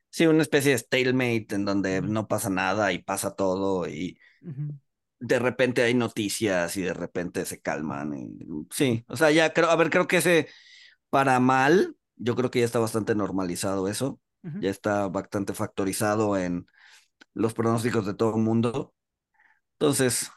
Sí, una especie de stalemate en donde no pasa nada y pasa todo y de repente hay noticias y de repente se calman. sí, o sea, ya creo, a ver, creo que ese para mal, yo creo que ya está bastante normalizado eso, ya está bastante factorizado en los pronósticos de todo el mundo. Entonces,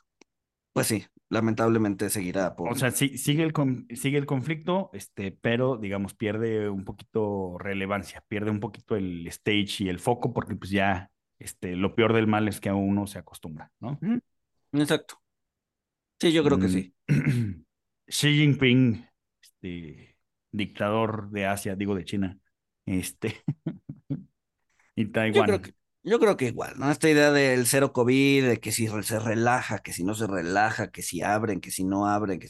pues sí, lamentablemente seguirá. Por... O sea, sí, sigue, el, sigue el conflicto, este, pero digamos, pierde un poquito relevancia, pierde un poquito el stage y el foco, porque pues ya este, lo peor del mal es que a uno se acostumbra, ¿no? Exacto. Sí, yo creo que sí. Mm, Xi Jinping, este, dictador de Asia, digo de China, este, y Taiwán. Yo creo que igual, ¿no? Esta idea del cero COVID, de que si se relaja, que si no se relaja, que si abren, que si no abren, que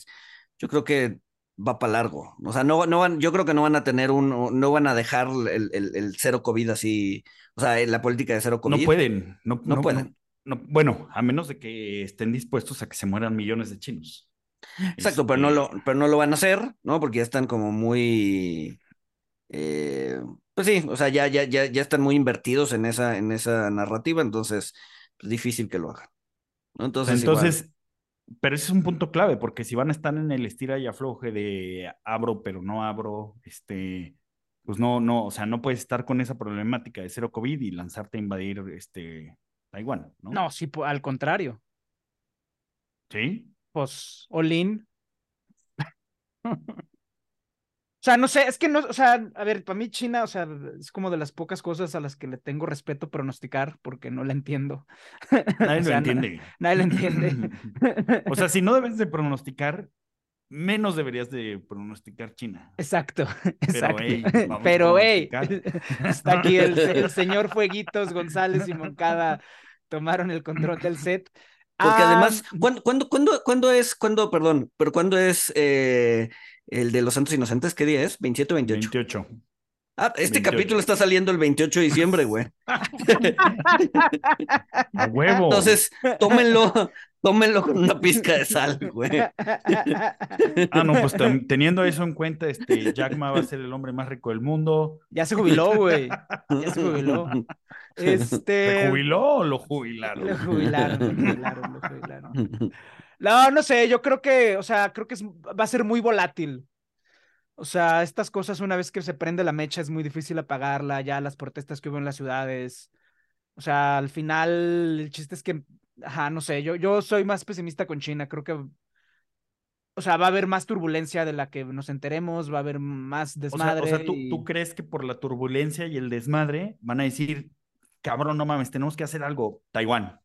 yo creo que va para largo. O sea, no, no van, yo creo que no van a tener un, no van a dejar el, el, cero COVID así, o sea, la política de cero COVID. No pueden, no, no, pueden. No, bueno, a menos de que estén dispuestos a que se mueran millones de chinos. Exacto, pero no lo, este pero no lo van a hacer, ¿no? Porque ya están como muy eh, pues sí, o sea, ya, ya, ya, ya están muy invertidos en esa, en esa narrativa, entonces es pues, difícil que lo hagan. Entonces, entonces pero ese es un punto clave, porque si van a estar en el estira y afloje de abro, pero no abro, este, pues no, no, o sea, no puedes estar con esa problemática de cero COVID y lanzarte a invadir este Taiwán, ¿no? No, sí, al contrario. ¿Sí? Pues, Olin. O sea, no sé, es que no, o sea, a ver, para mí China, o sea, es como de las pocas cosas a las que le tengo respeto pronosticar porque no la entiendo. Nadie lo entiende. nadie lo entiende. o sea, si no debes de pronosticar, menos deberías de pronosticar China. Exacto, exacto. Pero, hey, está aquí el, señor Fueguitos, González y Moncada tomaron el control del set. Porque además, ah, ¿cuándo, cuándo, cuándo, cuándo es, cuándo, perdón, pero cuándo es eh, el de los Santos Inocentes, ¿qué día es? ¿27 o 28? 28. Ah, este capítulo está saliendo el 28 de diciembre, güey. A huevo. Entonces, tómenlo, tómenlo con una pizca de sal, güey. Ah, no, pues teniendo eso en cuenta, este, Jack Ma va a ser el hombre más rico del mundo. Ya se jubiló, güey. Ya se jubiló. Este... ¿Se jubiló o lo jubilaron? Lo jubilaron, lo jubilaron, lo jubilaron. No, no sé, yo creo que, o sea, creo que va a ser muy volátil. O sea, estas cosas una vez que se prende la mecha es muy difícil apagarla, ya las protestas que hubo en las ciudades. O sea, al final el chiste es que, ajá, no sé, yo, yo soy más pesimista con China, creo que, o sea, va a haber más turbulencia de la que nos enteremos, va a haber más desmadre. O sea, ¿tú, ¿tú crees que por la turbulencia y el desmadre van a decir, cabrón, no mames, tenemos que hacer algo, Taiwán?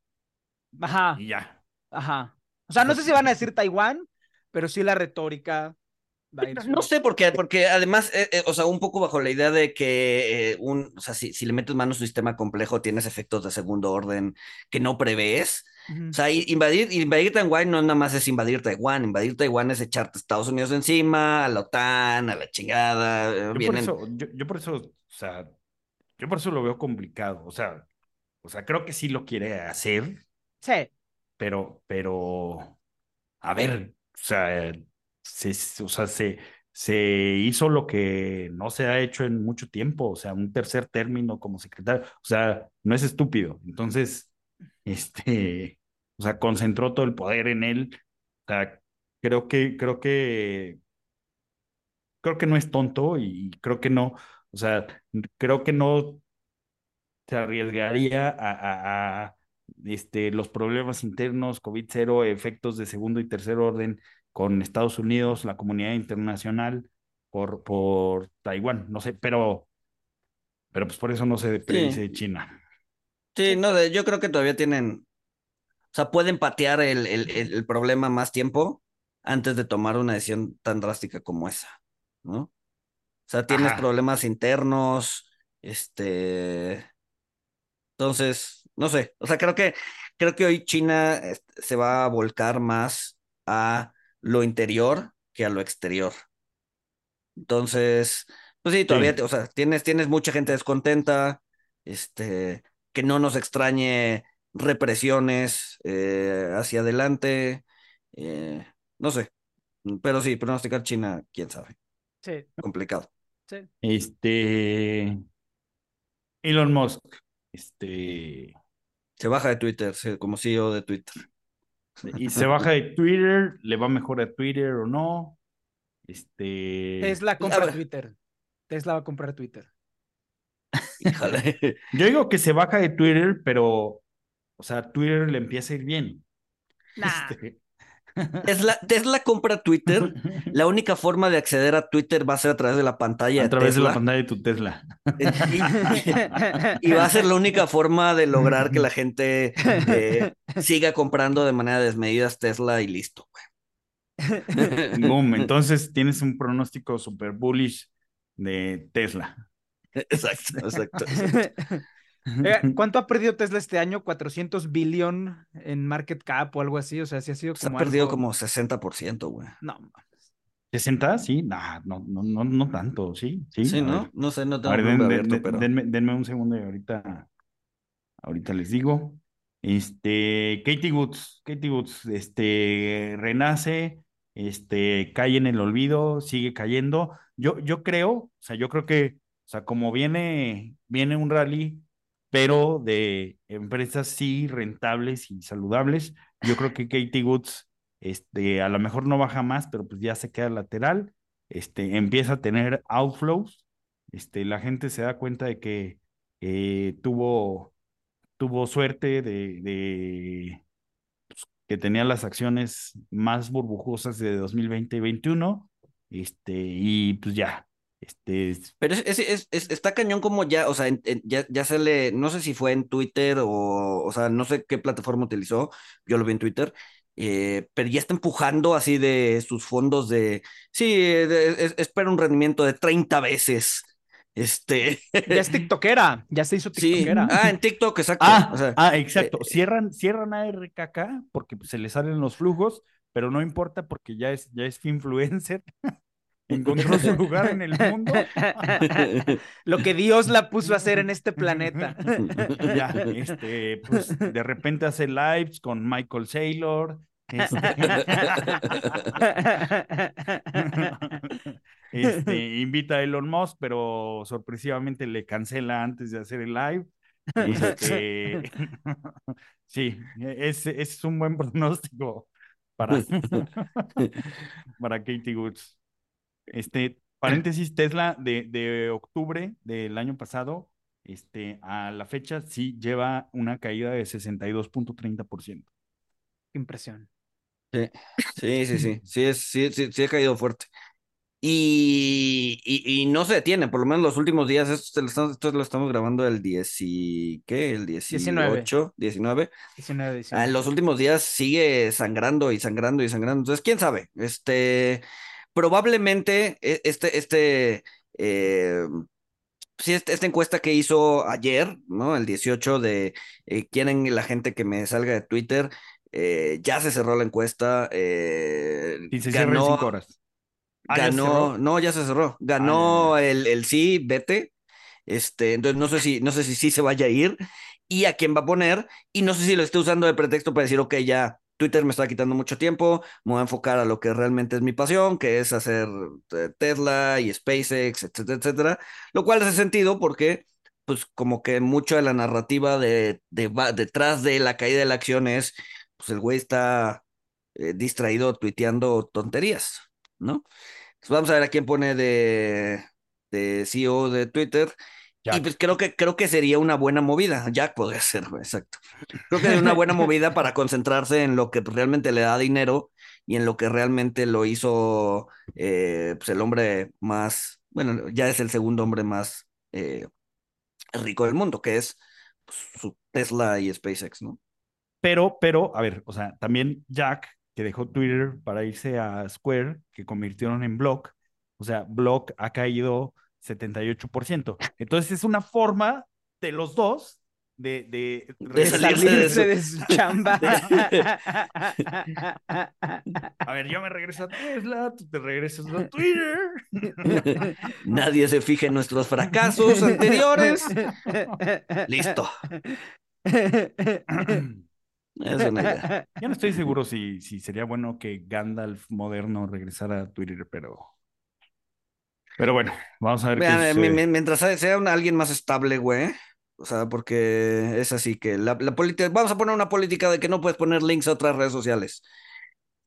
Ajá. Y ya. Ajá. O sea, no sé si van a decir Taiwán, pero sí la retórica va a ir. No sé por qué, porque además, eh, eh, o sea, un poco bajo la idea de que eh, un, o sea, si, si le metes mano a un sistema complejo, tienes efectos de segundo orden que no prevés. O sea, invadir, invadir Taiwán no nada más es invadir Taiwán, invadir Taiwán es echarte a Estados Unidos encima, a la OTAN, a la chingada. Yo, por eso, yo, por eso, o sea, yo por eso lo veo complicado. O sea, o sea, creo que sí lo quiere hacer. Sí pero, pero, a ver, o sea, se, o sea, se, se hizo lo que no se ha hecho en mucho tiempo, o sea, un tercer término como secretario, o sea, no es estúpido. Entonces, este, o sea, concentró todo el poder en él. O sea, creo que, creo que, creo que no es tonto y creo que no, o sea, creo que no se arriesgaría a este, los problemas internos, COVID-0, efectos de segundo y tercer orden con Estados Unidos, la comunidad internacional, por, por Taiwán, no sé, pero, pero pues por eso no se predice China. Sí, no, yo creo que todavía tienen, o sea, pueden patear el, el, el problema más tiempo antes de tomar una decisión tan drástica como esa, ¿no? O sea, tienes problemas internos, este, entonces, no sé, o sea, creo que, creo que hoy China este, se va a volcar más a lo interior que a lo exterior. Entonces, pues sí, todavía, o sea, tienes, tienes mucha gente descontenta, este, que no nos extrañe represiones eh, hacia adelante, eh, no sé, pero sí, pronosticar China, quién sabe. Sí. Complicado. Sí. Este. Elon Musk. Este. Se baja de Twitter, como CEO de Twitter. Y se baja de Twitter, le va mejor a Twitter o no. Este. Tesla compra Twitter. Tesla va a comprar Twitter. Yo digo que se baja de Twitter, pero, o sea, Twitter le empieza a ir bien. Este, Tesla, Tesla compra Twitter. La única forma de acceder a Twitter va a ser a través de la pantalla. A través de la pantalla de tu Tesla. Y, va a ser la única forma de lograr que la gente eh, siga comprando de manera desmedida Tesla y listo. Boom. Entonces tienes un pronóstico super bullish de Tesla. Exacto, exacto. ¿Cuánto ha perdido Tesla este año? ¿400 billón en market cap o algo así? O sea, si ha sido como. ha perdido como 60%, güey. No, ¿60? Sí, no, no, no, no tanto, sí. Sí, sí ¿no? No sé, no tengo ver, abierto, pero... denme, un segundo y ahorita, ahorita les digo. Este, Katie Woods, Katie Woods, este, renace, este, cae en el olvido, sigue cayendo. Yo, yo creo, o sea, yo creo que, o sea, como viene, viene un rally pero de empresas sí rentables y saludables. Yo creo que Katie Woods, este, a lo mejor no baja más, pero pues ya se queda lateral, este, empieza a tener outflows, este, la gente se da cuenta de que eh, tuvo, tuvo suerte de, pues, que tenía las acciones más burbujosas de 2020 y 2021, este, y pues ya, este, Pero es, es, es, está cañón como ya, o sea, ya, ya se le, no sé si fue en Twitter o, o sea, no sé qué plataforma utilizó, yo lo vi en Twitter, eh, pero ya está empujando así de sus fondos de, sí, espera un rendimiento de 30 veces. Este. Ya es TikTokera, ya se hizo TikTokera. Ah, en TikTok, exacto. Ah, ah exacto. Eh, cierran, cierran a RKK porque se le salen los flujos, pero no importa porque ya es, ya es influencer. encontró su lugar en el mundo. Lo que Dios la puso a hacer en este planeta. Ya, este, pues de repente hace lives con Michael Saylor. Este, este, invita a Elon Musk, pero sorpresivamente le cancela antes de hacer el live. Este, sí, es, es un buen pronóstico para, para Katie Woods. Este, paréntesis, Tesla de, de octubre del año pasado, este, a la fecha sí lleva una caída de 62.30%. Impresión. Sí, sí, sí, sí, sí, es, sí, sí, sí ha caído fuerte. Y, y, no se detiene, por lo menos los últimos días, esto, lo estamos, esto lo estamos grabando el 10 y, ¿qué? El 18, 19. 19. en los últimos días sigue sangrando y sangrando y sangrando. Entonces, quién sabe, este, probablemente e, este, este, eh, sí, este, esta encuesta que hizo ayer, ¿no? El 18 de eh, quieren la gente que me salga de Twitter, eh, ya se cerró la encuesta. Eh, y se ganó, cinco horas. Ah, ganó, no, ya se cerró. Ganó ah, el, el sí, vete. Este, entonces no sé si, no sé si sí se vaya a ir y a quién va a poner, y no sé si lo esté usando de pretexto para decir, ok, ya, Twitter me está quitando mucho tiempo, me voy a enfocar a lo que realmente es mi pasión, que es hacer eh, Tesla y SpaceX, etcétera, etcétera, lo cual hace sentido porque pues como que mucho de la narrativa de, detrás de la caída de la acción es, pues el güey está eh, distraído tuiteando tonterías, ¿no? vamos a ver a quién pone de, de CEO de Twitter. Y pues creo que, creo que sería una buena movida. Jack podría ser, exacto. Creo que sería una buena movida para concentrarse en lo que realmente le da dinero y en lo que realmente lo hizo eh, pues el hombre más, bueno, ya es el segundo hombre más eh, rico del mundo, que es pues, su Tesla y SpaceX, ¿no? Pero, pero, a ver, o sea, también Jack, que dejó Twitter para irse a Square, que convirtieron en Block, o sea, Block ha caído 78%. Entonces es una forma de los dos de, de, De salirse salirse de de su chamba. A ver, yo me regreso a Tesla, tú te regresas a Twitter. Nadie se fije en nuestros fracasos anteriores. Listo. Es una idea. Ya no estoy seguro si, si sería bueno que Gandalf moderno regresara a Twitter, pero. Pero bueno, vamos a ver Vean, qué mi- mientras sea- alguien más estable, güey. O sea, porque es así que la, la política, vamos a poner una política de que no puedes poner links a otras redes sociales.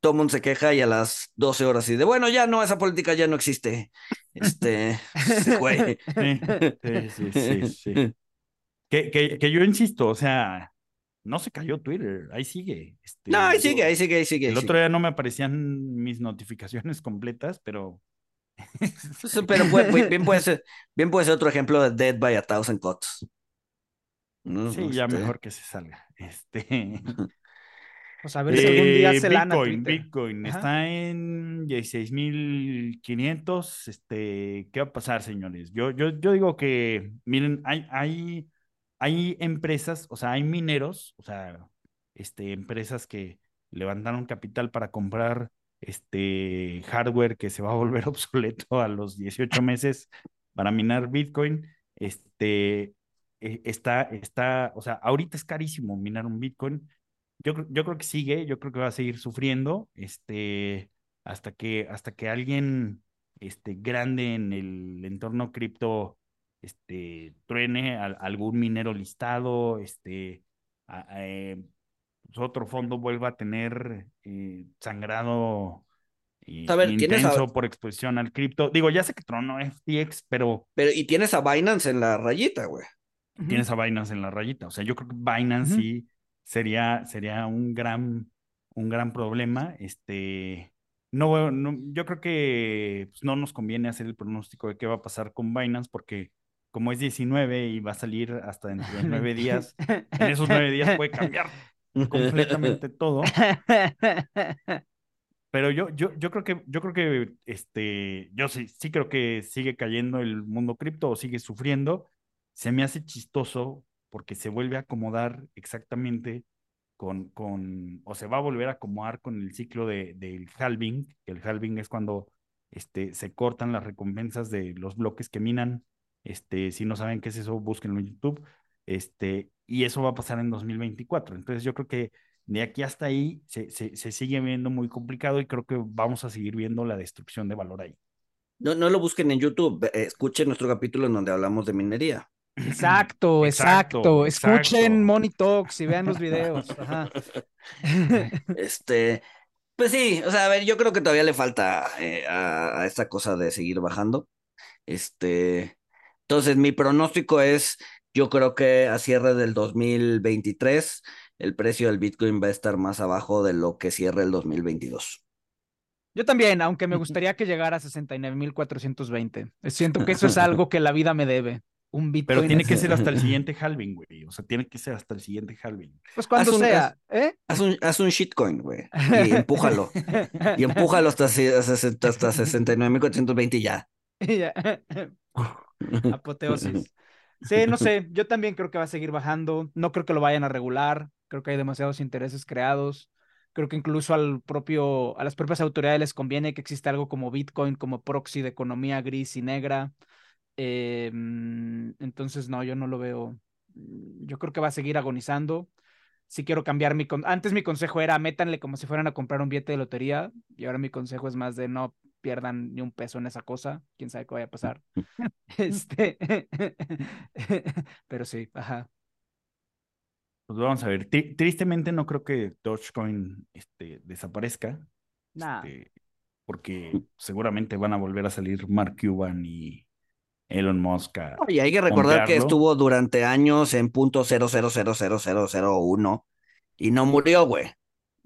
Todo mundo se queja y a las 12 horas y de, bueno, ya no, esa política ya no existe. Este, güey. Sí, sí, sí. Que, que, que yo insisto, o sea, no se cayó Twitter, ahí sigue. Este, No, ahí sigue, ahí sigue, ahí sigue. El ahí otro día no me aparecían mis notificaciones completas, pero. Sí, Pero puede- puede- bien, puede ser, bien puede ser otro ejemplo de Dead by a Thousand Cuts. ¿no? Sí, ya mejor que se salga. Este. Pues a ver si algún día Eh, se lana Bitcoin. Bitcoin Ajá. está en 16.500. Este, ¿qué va a pasar, señores? Yo, yo, yo digo que, miren, hay, hay, hay empresas, o sea, hay mineros, o sea, este, empresas que levantaron capital para comprar este hardware que se va a volver obsoleto a los 18 meses para minar Bitcoin. Este, eh, está, está, o sea, ahorita es carísimo minar un Bitcoin. Yo, yo creo que sigue, yo creo que va a seguir sufriendo, este, hasta que, hasta que alguien, este, grande en el entorno cripto, este, truene al- algún minero listado, este, eh, otro fondo vuelva a tener eh, sangrado eh, A ver, tienes a- intenso por exposición al cripto. Digo, ya sé que tronó FTX, pero Pero, y tienes a Binance en la rayita, güey. Tienes a Binance en la rayita. O sea, yo creo que Binance sí sería, sería un gran, un gran problema. Este, no, no, yo creo que pues, no nos conviene hacer el pronóstico de qué va a pasar con Binance, porque como es 19 y va a salir hasta dentro de nueve días, en esos nueve días puede cambiar completamente todo. Pero yo, yo, yo creo que, yo creo que, este, yo sí, sí creo que sigue cayendo el mundo cripto o sigue sufriendo. Se me hace chistoso porque se vuelve a acomodar exactamente con, con, o se va a volver a acomodar con el ciclo de, del halving, que el halving es cuando, este, se cortan las recompensas de los bloques que minan. Este, si no saben qué es eso, búsquenlo en YouTube. Este, y eso va a pasar en 2024. Entonces yo creo que de aquí hasta ahí se, se, se sigue viendo muy complicado y creo que vamos a seguir viendo la destrucción de valor ahí. No, no lo busquen en YouTube, escuchen nuestro capítulo en donde hablamos de minería. Exacto, Exacto, exacto. Escuchen exacto. Money Talks y vean los videos. Ajá. Este, pues sí, o sea, a ver, yo creo que todavía le falta eh, a, a esta cosa de seguir bajando. Este, entonces mi pronóstico es, yo creo que a cierre del 2023 el precio del Bitcoin va a estar más abajo de lo que cierre el 2022. Yo también, aunque me gustaría que llegara a 69.420. Siento que eso es algo que la vida me debe. Un Bitcoin. Pero tiene que ser hasta el siguiente halving, güey. O sea, tiene que ser hasta el siguiente halving. Pues cuando Haz un- sea, ¿eh? Haz un, haz un shitcoin, güey, y empújalo. Y empújalo hasta, hasta, sesenta- hasta 69.420 y ya. Y ya. Apoteosis. Sí, no sé, yo también creo que va a seguir bajando. No creo que lo vayan a regular. Creo que hay demasiados intereses creados. Creo que incluso al propio, a las propias autoridades les conviene que exista algo como Bitcoin, como proxy de economía gris y negra. Eh, mm, entonces, no, yo no lo veo. Mm, Yo creo que va a seguir agonizando. Si quiero cambiar mi... con- Antes mi consejo era métanle como si fueran a comprar un billete de lotería y ahora mi consejo es más de no pierdan ni un peso en esa cosa. Quién sabe qué vaya a pasar. Este, pero sí, ajá. Pues vamos a ver. Tri- tristemente no creo que Dogecoin este, desaparezca. Nah. este, porque seguramente van a volver a salir Mark Cuban y Elon Musk. a- Y hay que recordar que estuvo durante años en punto cero cero cero cero cero cero uno y no murió, güey.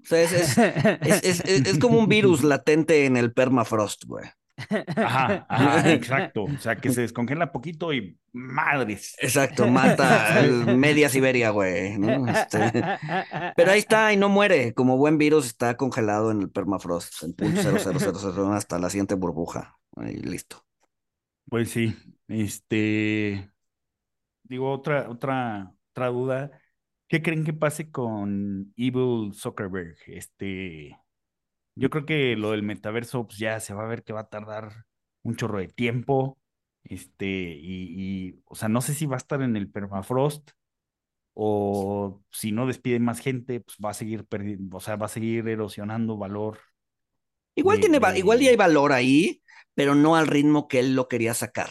O sea, es, es, es, es- como un virus latente en el permafrost, güey. Ajá, ajá, exacto. O sea, que se descongela poquito y madres. Exacto, mata media Siberia, güey. ¿no? Este, Pero ahí está y no muere. Como buen virus está congelado en el permafrost, en punto cero cero cero cero uno hasta la siguiente burbuja. Y listo. Pues sí, este, digo, otra, otra otra duda. ¿Qué creen que pase con Evil Zuckerberg? Este, yo creo que lo del metaverso pues, ya se va a ver que va a tardar un chorro de tiempo. Este, y, y, o sea, no sé si va a estar en el permafrost o si no despide más gente, pues va a seguir perdiendo, o sea, va a seguir erosionando valor. Igual tiene, igual ya hay valor ahí, pero no al ritmo que él lo quería sacar.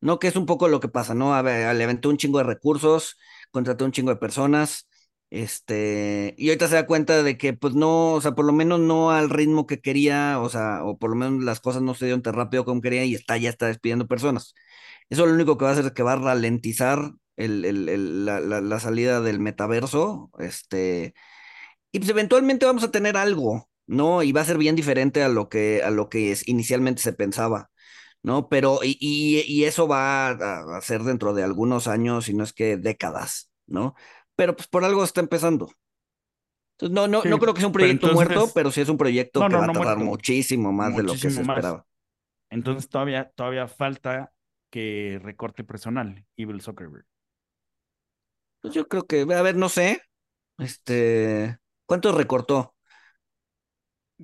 No, que es un poco lo que pasa, ¿no? A ver, le aventó un chingo de recursos, contrató un chingo de personas, este, y ahorita se da cuenta de que, pues no, o sea, por lo menos no al ritmo que quería, o sea, o por lo menos las cosas no se dieron tan rápido como quería y está, ya está despidiendo personas. Eso lo único que va a hacer es que va a ralentizar el, el, la, la, salida del metaverso, este, y pues eventualmente vamos a tener algo, ¿no? Y va a ser bien diferente a lo que, a lo que es, inicialmente se pensaba. ¿No? Pero, y, y, eso va a, ser dentro de algunos años, si no es que décadas, ¿no? Pero pues por algo está empezando. Entonces, no, no, no creo que sea un proyecto muerto, pero sí es un proyecto que va a tardar muchísimo más de lo que se esperaba. Entonces todavía, todavía falta que recorte personal, Evil Zuckerberg. Pues yo creo que, a ver, no sé. Este, ¿cuánto recortó?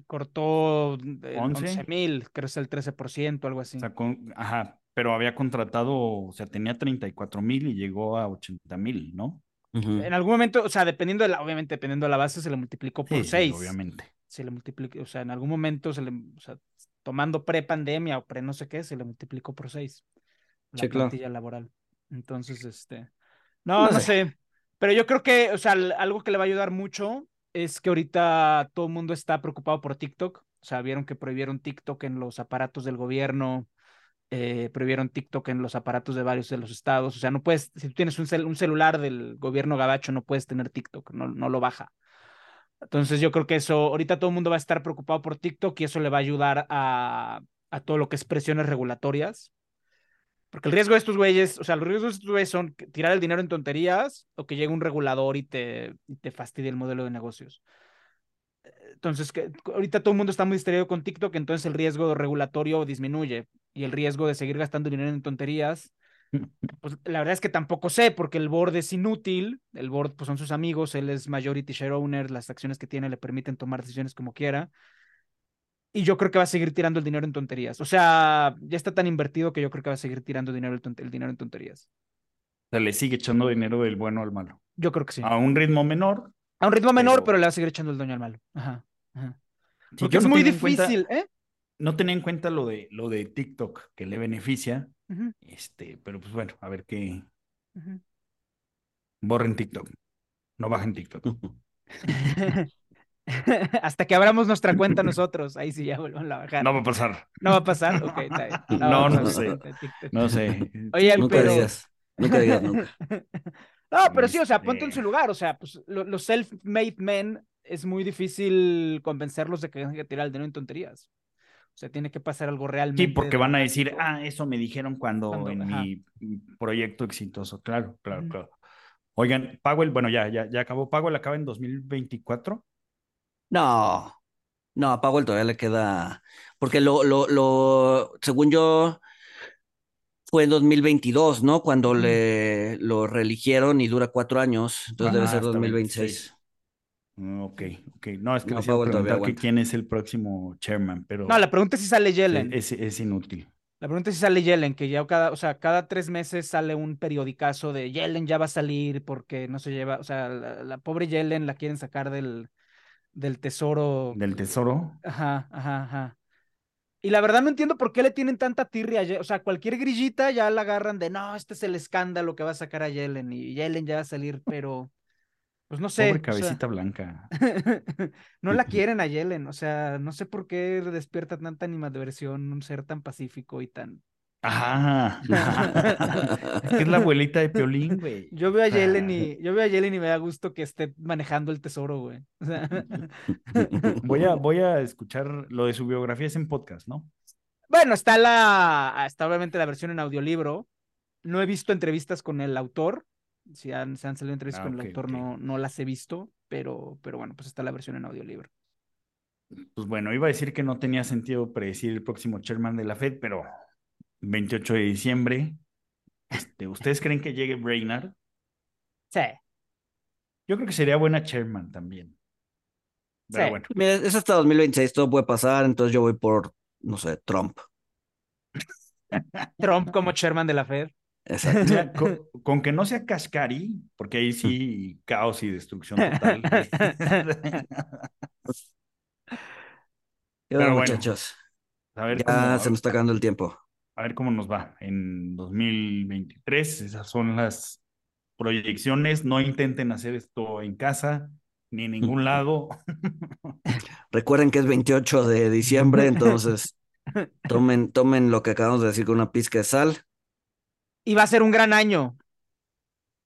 Cortó 11 mil, creo que es el 13%, algo así. Sea, ajá, pero había contratado, o sea, tenía 34 mil y llegó a 80 mil, ¿no? En algún momento, o sea, dependiendo de la, obviamente, dependiendo de la base, se le multiplicó por 6. obviamente. Se le multiplicó, o sea, en algún momento, se le, o sea, tomando pre-pandemia o pre no sé qué, se le multiplicó por 6. La sí, plantilla laboral. Entonces, este. No, no, sé. Pero yo creo que, o sea, algo que le va a ayudar mucho es que ahorita todo el mundo está preocupado por TikTok. O sea, vieron que prohibieron TikTok en los aparatos del gobierno, eh, prohibieron TikTok en los aparatos de varios de los estados. O sea, no puedes, si tú tienes un, celular del gobierno gabacho, no puedes tener TikTok, no, no lo baja. Entonces yo creo que eso, ahorita todo el mundo va a estar preocupado por TikTok y eso le va a ayudar a, a todo lo que es presiones regulatorias. Porque el riesgo de estos güeyes, o sea, los riesgos de estos güeyes son tirar el dinero en tonterías o que llegue un regulador y te, y te fastidie el modelo de negocios. Entonces, que, ahorita todo el mundo está muy distraído con TikTok, entonces el riesgo regulatorio disminuye y el riesgo de seguir gastando dinero en tonterías, pues la verdad es que tampoco sé, porque el board es inútil, el board pues son sus amigos, él es majority share owner, las acciones que tiene le permiten tomar decisiones como quiera, y yo creo que va a seguir tirando el dinero en tonterías. O sea, ya está tan invertido que yo creo que va a seguir tirando dinero el, dinero en tonterías. O sea, le sigue echando dinero del bueno al malo. Yo creo que sí. A un ritmo menor. A un ritmo menor, pero, le va a seguir echando el daño al malo. Ajá. Porque es muy difícil, ¿eh? No tenía en cuenta lo de, lo de TikTok, que le beneficia. Este, pero pues bueno, a ver qué. Borren TikTok. No bajen TikTok. Hasta que abramos nuestra cuenta nosotros, ahí sí ya vuelvan a bajar. No va a pasar. No va a pasar, ok, No, no, sé. No sé. Oye, nunca pero... digas, nunca digas nunca. No, pero sí, o sea, ponte en su lugar, o sea, pues los self-made men es muy difícil convencerlos de que tengan que tirar el dinero en tonterías. O sea, tiene que pasar algo realmente. Sí, porque van a decir, ah, eso me dijeron cuando, en mi proyecto exitoso. Claro, claro, claro. Oigan, Powell, bueno, ya, ya, ya acabó. Powell acaba en 2024. No, no, a Powell todavía le queda, porque lo, lo, lo, según yo, fue en 2022, ¿no? Cuando le lo reeligieron y dura cuatro años, entonces debe ser 2026. Mm, ok, ok. No, es que no, preguntar que quién es el próximo chairman, pero... No, la pregunta es si sale Yellen. Es, es, inútil. La pregunta es si sale Yellen, que ya cada, o sea, cada tres meses sale un periodicazo de Yellen ya va a salir porque no se lleva, o sea, la pobre Yellen la quieren sacar del, del tesoro. Del tesoro. Ajá, ajá, ajá. Y la verdad no entiendo por qué le tienen tanta tirria. O sea, cualquier grillita ya la agarran de no, este es el escándalo que va a sacar a Yellen y Yellen ya va a salir, pero pues no sé. Pobre cabecita blanca. no la quieren a Yellen, o sea, no sé por qué despierta tanta animadversión un ser tan pacífico y tan Ajá. es la abuelita de Piolín, güey. Yo veo a Yellen y, yo veo a Yellen y me da gusto que esté manejando el tesoro, güey. voy, a, voy a escuchar lo de su biografía, es en podcast, ¿no? Bueno, está la, está obviamente la versión en audiolibro. No he visto entrevistas con el autor. Si han, se han salido entrevistas ah, con el autor, no, no las he visto, pero, pero bueno, pues está la versión en audiolibro. Pues bueno, iba a decir que no tenía sentido predecir el próximo chairman de la Fed, pero 28 de diciembre. Este, ¿Ustedes creen que llegue Brainard? Sí. Yo creo que sería buena chairman también. Pero Sí. bueno. Mira, es hasta 2026, todo puede pasar, entonces yo voy por, no sé, Trump. Trump como chairman de la Fed. Exacto. Mira, con, con que no sea Cascari, porque ahí sí caos y destrucción total. Pero bueno, bueno, muchachos, A ver, ya cómo, se nos está acabando el tiempo. A ver cómo nos va en 2023. Esas son las proyecciones. No intenten hacer esto en casa ni en ningún lado. Recuerden que es 28 de diciembre, entonces tomen, tomen lo que acabamos de decir con una pizca de sal. Y va a ser un gran año.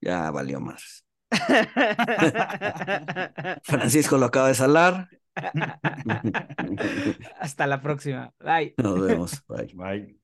Ya valió más. Francisco lo acaba de salar. Hasta la próxima. Bye. Nos vemos. Bye. Bye.